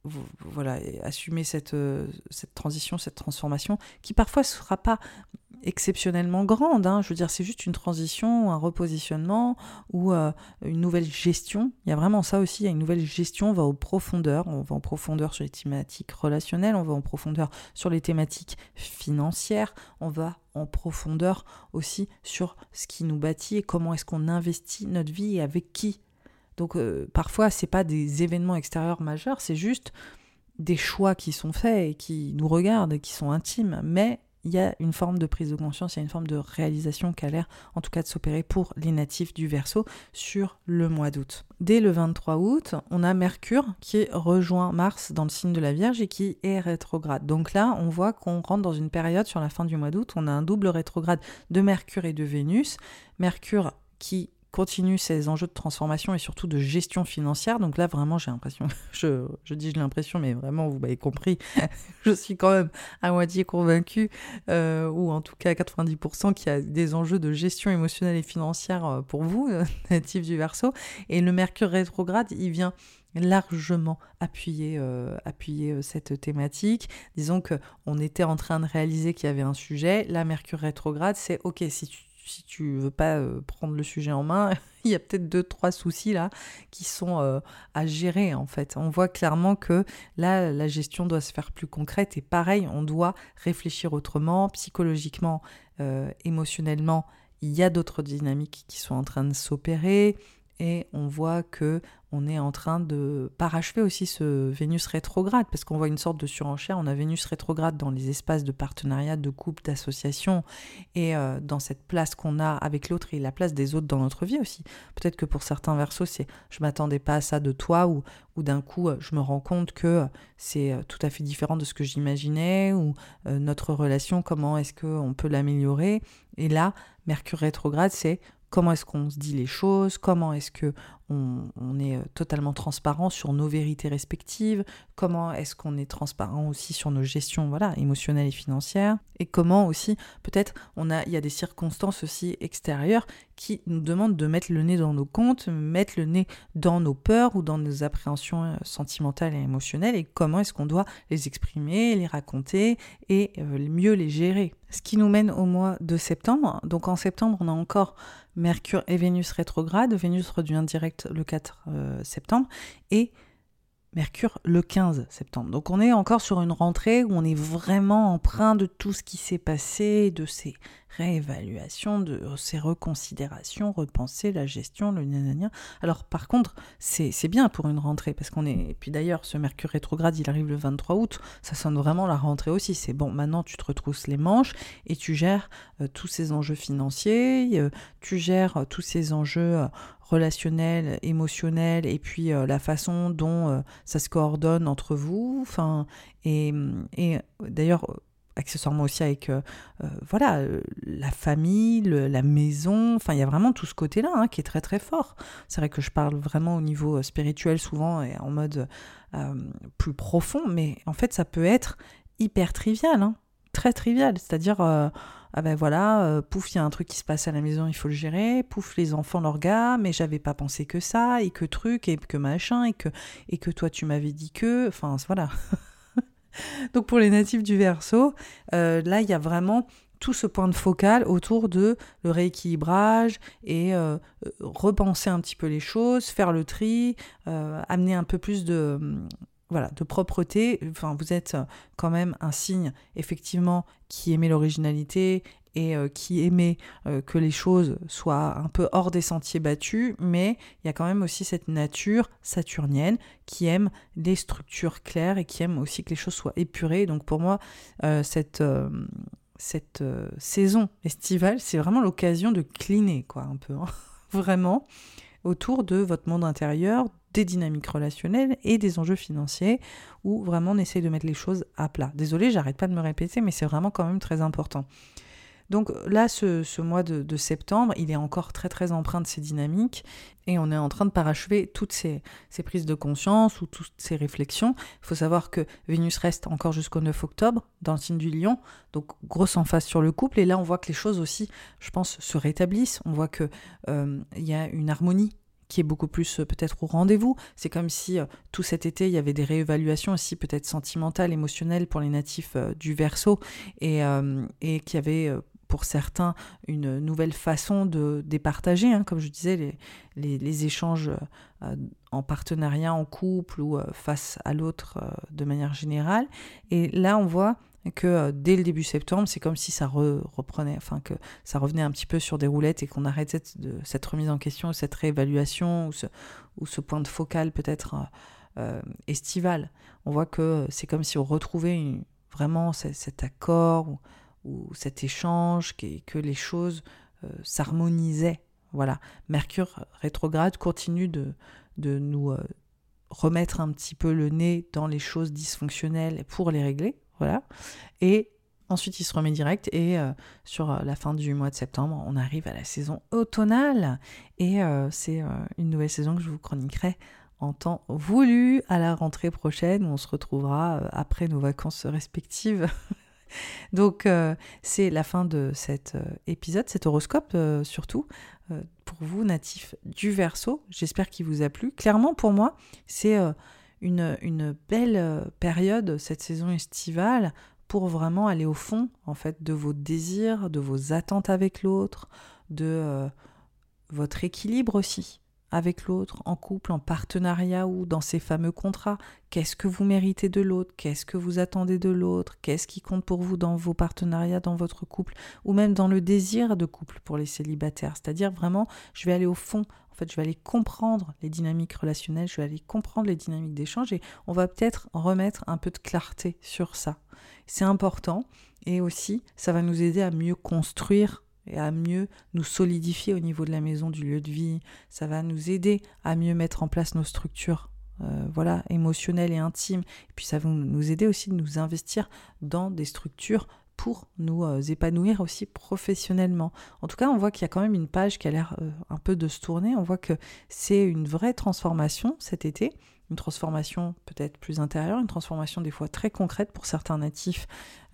voilà, assumer cette, cette transition, cette transformation, qui parfois ne sera pas exceptionnellement grande. Hein. Je veux dire, c'est juste une transition, un repositionnement ou euh, une nouvelle gestion. Il y a vraiment ça aussi, il y a une nouvelle gestion, on va aux profondeurs, on va en profondeur sur les thématiques relationnelles, on va en profondeur sur les thématiques financières, on va en profondeur aussi sur ce qui nous bâtit et comment est-ce qu'on investit notre vie et avec qui. Donc euh, parfois, c'est pas des événements extérieurs majeurs, c'est juste des choix qui sont faits et qui nous regardent et qui sont intimes, mais il y a une forme de prise de conscience, il y a une forme de réalisation qui a l'air en tout cas de s'opérer pour les natifs du Verseau sur le mois d'août. Dès le 23 août, on a Mercure qui rejoint Mars dans le signe de la Vierge et qui est rétrograde. Donc là, on voit qu'on rentre dans une période sur la fin du mois d'août, on a un double rétrograde de Mercure et de Vénus. Mercure qui continue ses enjeux de transformation et surtout de gestion financière. Donc là, vraiment, j'ai l'impression, (laughs) je, je dis j'ai l'impression, mais vraiment, vous m'avez compris, (laughs) je suis quand même à moitié convaincue, euh, ou en tout cas à 90%, qu'il y a des enjeux de gestion émotionnelle et financière euh, pour vous, (laughs) euh, natifs du Verseau. Et le Mercure rétrograde, il vient largement appuyer, appuyer cette thématique. Disons que on était en train de réaliser qu'il y avait un sujet. La Mercure rétrograde, c'est ok si tu si tu veux pas euh, prendre le sujet en main, (laughs) il y a peut-être deux, trois soucis là qui sont euh, à gérer en fait. On voit clairement que là, la gestion doit se faire plus concrète et pareil, on doit réfléchir autrement, psychologiquement, euh, émotionnellement. Il y a d'autres dynamiques qui sont en train de s'opérer et on voit que on est en train de parachever aussi ce Vénus rétrograde, parce qu'on voit une sorte de surenchère. On a Vénus rétrograde dans les espaces de partenariat, de couple, d'association, et euh, dans cette place qu'on a avec l'autre et la place des autres dans notre vie aussi. Peut-être que pour certains versos, c'est je m'attendais pas à ça de toi, ou, ou d'un coup, euh, je me rends compte que euh, c'est tout à fait différent de ce que j'imaginais, ou notre relation, comment est-ce qu'on peut l'améliorer. Et là, Mercure rétrograde, c'est comment est-ce qu'on se dit les choses, comment est-ce que on, est euh, totalement transparent sur nos vérités respectives, comment est-ce qu'on est transparent aussi sur nos gestions voilà, émotionnelles et financières, et comment aussi, peut-être, on a, il y a des circonstances aussi extérieures qui nous demandent de mettre le nez dans nos comptes, mettre le nez dans nos peurs ou dans nos appréhensions euh, sentimentales et émotionnelles, et comment est-ce qu'on doit les exprimer, les raconter et euh, mieux les gérer. Ce qui nous mène au mois de septembre. Donc en septembre, on a encore Mercure et Vénus rétrograde. Vénus redevient direct le 4 euh, septembre et Mercure le 15 septembre. Donc on est encore sur une rentrée où on est vraiment empreint de tout ce qui s'est passé, de ces réévaluations, de ces reconsidérations, repenser la gestion, le nanania. Alors par contre, c'est bien pour une rentrée parce qu'on est... Et puis d'ailleurs, ce Mercure rétrograde, il arrive le 23 août, ça sonne vraiment la rentrée aussi. C'est bon, maintenant tu te retrousses les manches et tu gères euh, tous ces enjeux financiers, euh, tu gères euh, tous ces enjeux relationnel, émotionnel, et puis la façon dont ça se coordonne entre vous. Enfin, et, et d'ailleurs, accessoirement aussi avec euh, voilà la famille, la maison. Enfin, il y a vraiment tout ce côté-là hein, qui est très très fort. C'est vrai que je parle vraiment au niveau spirituel souvent et en mode plus profond, mais en fait, ça peut être hyper trivial, hein, très trivial. C'est-à-dire ah ben voilà, euh, pouf, il y a un truc qui se passe à la maison, il faut le gérer, pouf, les enfants gars, mais j'avais pas pensé que ça, et que truc, et que machin, et que, et que toi tu m'avais dit que, enfin voilà. (laughs) (laughs) Donc pour les natifs du Verseau, euh, là il y a vraiment tout ce point de focal autour de le rééquilibrage et euh, repenser un petit peu les choses, faire le tri, amener un peu plus de voilà, de propreté. Vous êtes euh, quand même un signe, effectivement, qui aimait l'originalité et euh, qui aimait euh, que les choses soient un peu hors des sentiers battus, mais il y a quand même aussi cette nature saturnienne qui aime les structures claires et qui aime aussi que les choses soient épurées. Donc pour moi, cette, cette saison estivale, c'est vraiment l'occasion de cleaner, quoi, un peu, hein. (laughs) vraiment, autour de votre monde intérieur, des dynamiques relationnelles et des enjeux financiers où vraiment on essaye de mettre les choses à plat. Désolée, j'arrête pas de me répéter, mais c'est vraiment quand même très important. Donc là, ce, mois de, septembre, il est encore très très empreint de ces dynamiques et on est en train de parachever toutes ces, ces prises de conscience ou toutes ces réflexions. Il faut savoir que Vénus reste encore jusqu'au 9 octobre dans le signe du lion, donc grosse emphase sur le couple. Et là, on voit que les choses aussi, je pense, se rétablissent. On voit qu'il euh, y a une harmonie qui est beaucoup plus euh, peut-être au rendez-vous. C'est comme si euh, tout cet été, il y avait des réévaluations aussi peut-être sentimentales, émotionnelles pour les natifs du Verseau et, et qu'il y avait pour certains une nouvelle façon de départager, hein, comme je disais, les, les, échanges en partenariat, en couple ou face à l'autre de manière générale. Et là, on voit que euh, dès le début septembre, c'est comme si ça reprenait, enfin que ça revenait un petit peu sur des roulettes et qu'on arrêtait de, cette remise en question, cette réévaluation ou ce, ou ce point de focal peut-être euh, euh, estival. On voit que c'est comme si on retrouvait vraiment cet accord ou cet échange, que, les choses s'harmonisaient. Voilà, Mercure rétrograde continue de, de nous remettre un petit peu le nez dans les choses dysfonctionnelles pour les régler. Voilà. Et ensuite, il se remet direct. Et euh, sur euh, la fin du mois de septembre, on arrive à la saison automnale. Et euh, c'est une nouvelle saison que je vous chroniquerai en temps voulu à la rentrée prochaine où on se retrouvera après nos vacances respectives. (laughs) (laughs) Donc c'est la fin de cet épisode, cet horoscope surtout pour vous natifs du Verseau. J'espère qu'il vous a plu. Clairement pour moi, c'est une, une, belle période cette saison estivale pour vraiment aller au fond en fait de vos désirs, de vos attentes avec l'autre, de euh, votre équilibre aussi avec l'autre, en couple, en partenariat ou dans ces fameux contrats? Qu'est-ce que vous méritez de l'autre? Qu'est-ce que vous attendez de l'autre? Qu'est-ce qui compte pour vous dans vos partenariats, dans votre couple? Ou même dans le désir de couple pour les célibataires? C'est-à-dire vraiment, je vais aller au fond. En fait, je vais aller comprendre les dynamiques relationnelles, je vais aller comprendre les dynamiques d'échange et on va peut-être remettre un peu de clarté sur ça. C'est important et aussi ça va nous aider à mieux construire et à mieux nous solidifier au niveau de la maison, du lieu de vie. Ça va nous aider à mieux mettre en place nos structures euh, voilà, émotionnelles et intimes. Et puis ça va nous aider aussi de nous investir dans des structures pour nous euh, épanouir aussi professionnellement. En tout cas, on voit qu'il y a quand même une page qui a l'air euh, un peu de se tourner. On voit que c'est une vraie transformation cet été une transformation peut-être plus intérieure, une transformation des fois très concrète pour certains natifs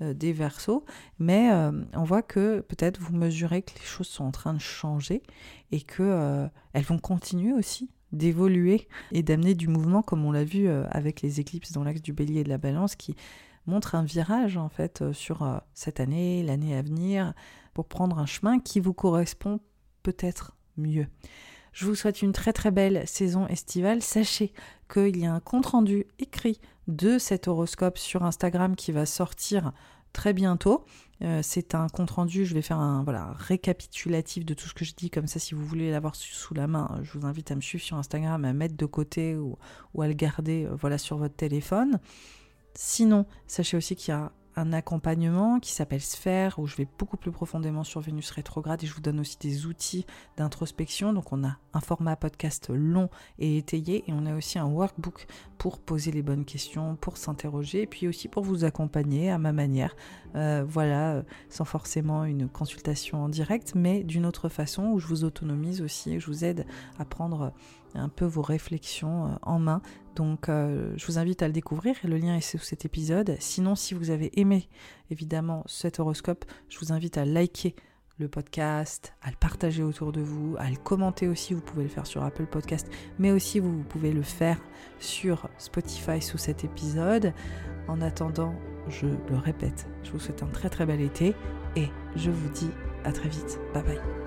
euh, des versos, mais euh, on voit que peut-être vous mesurez que les choses sont en train de changer et que euh, elles vont continuer aussi d'évoluer et d'amener du mouvement comme on l'a vu avec les éclipses dans l'axe du bélier et de la balance qui montrent un virage en fait sur cette année, l'année à venir pour prendre un chemin qui vous correspond peut-être mieux. Je vous souhaite une très très belle saison estivale. Sachez qu'il y a un compte-rendu écrit de cet horoscope sur Instagram qui va sortir très bientôt. Euh, c'est un compte rendu, je vais faire un récapitulatif de tout ce que je dis, comme ça si vous voulez l'avoir sous la main, je vous invite à me suivre sur Instagram, à mettre de côté ou, à le garder euh, voilà, sur votre téléphone. Sinon, sachez aussi qu'il y a un accompagnement qui s'appelle Sphère, où je vais beaucoup plus profondément sur Vénus rétrograde et je vous donne aussi des outils d'introspection. Donc on a un format podcast long et étayé et on a aussi un workbook pour poser les bonnes questions, pour s'interroger et puis aussi pour vous accompagner à ma manière. Euh, voilà, euh, sans forcément une consultation en direct, mais d'une autre façon où je vous autonomise aussi et je vous aide à prendre un peu vos réflexions euh, en main. Donc euh, je vous invite à le découvrir et le lien est sous cet épisode. Sinon, si vous avez aimé évidemment cet horoscope, je vous invite à liker le podcast, à le partager autour de vous, à le commenter aussi, vous pouvez le faire sur Apple Podcast, mais aussi vous, pouvez le faire sur Spotify sous cet épisode. En attendant, je le répète, je vous souhaite un très très bel été et je vous dis à très vite. Bye bye.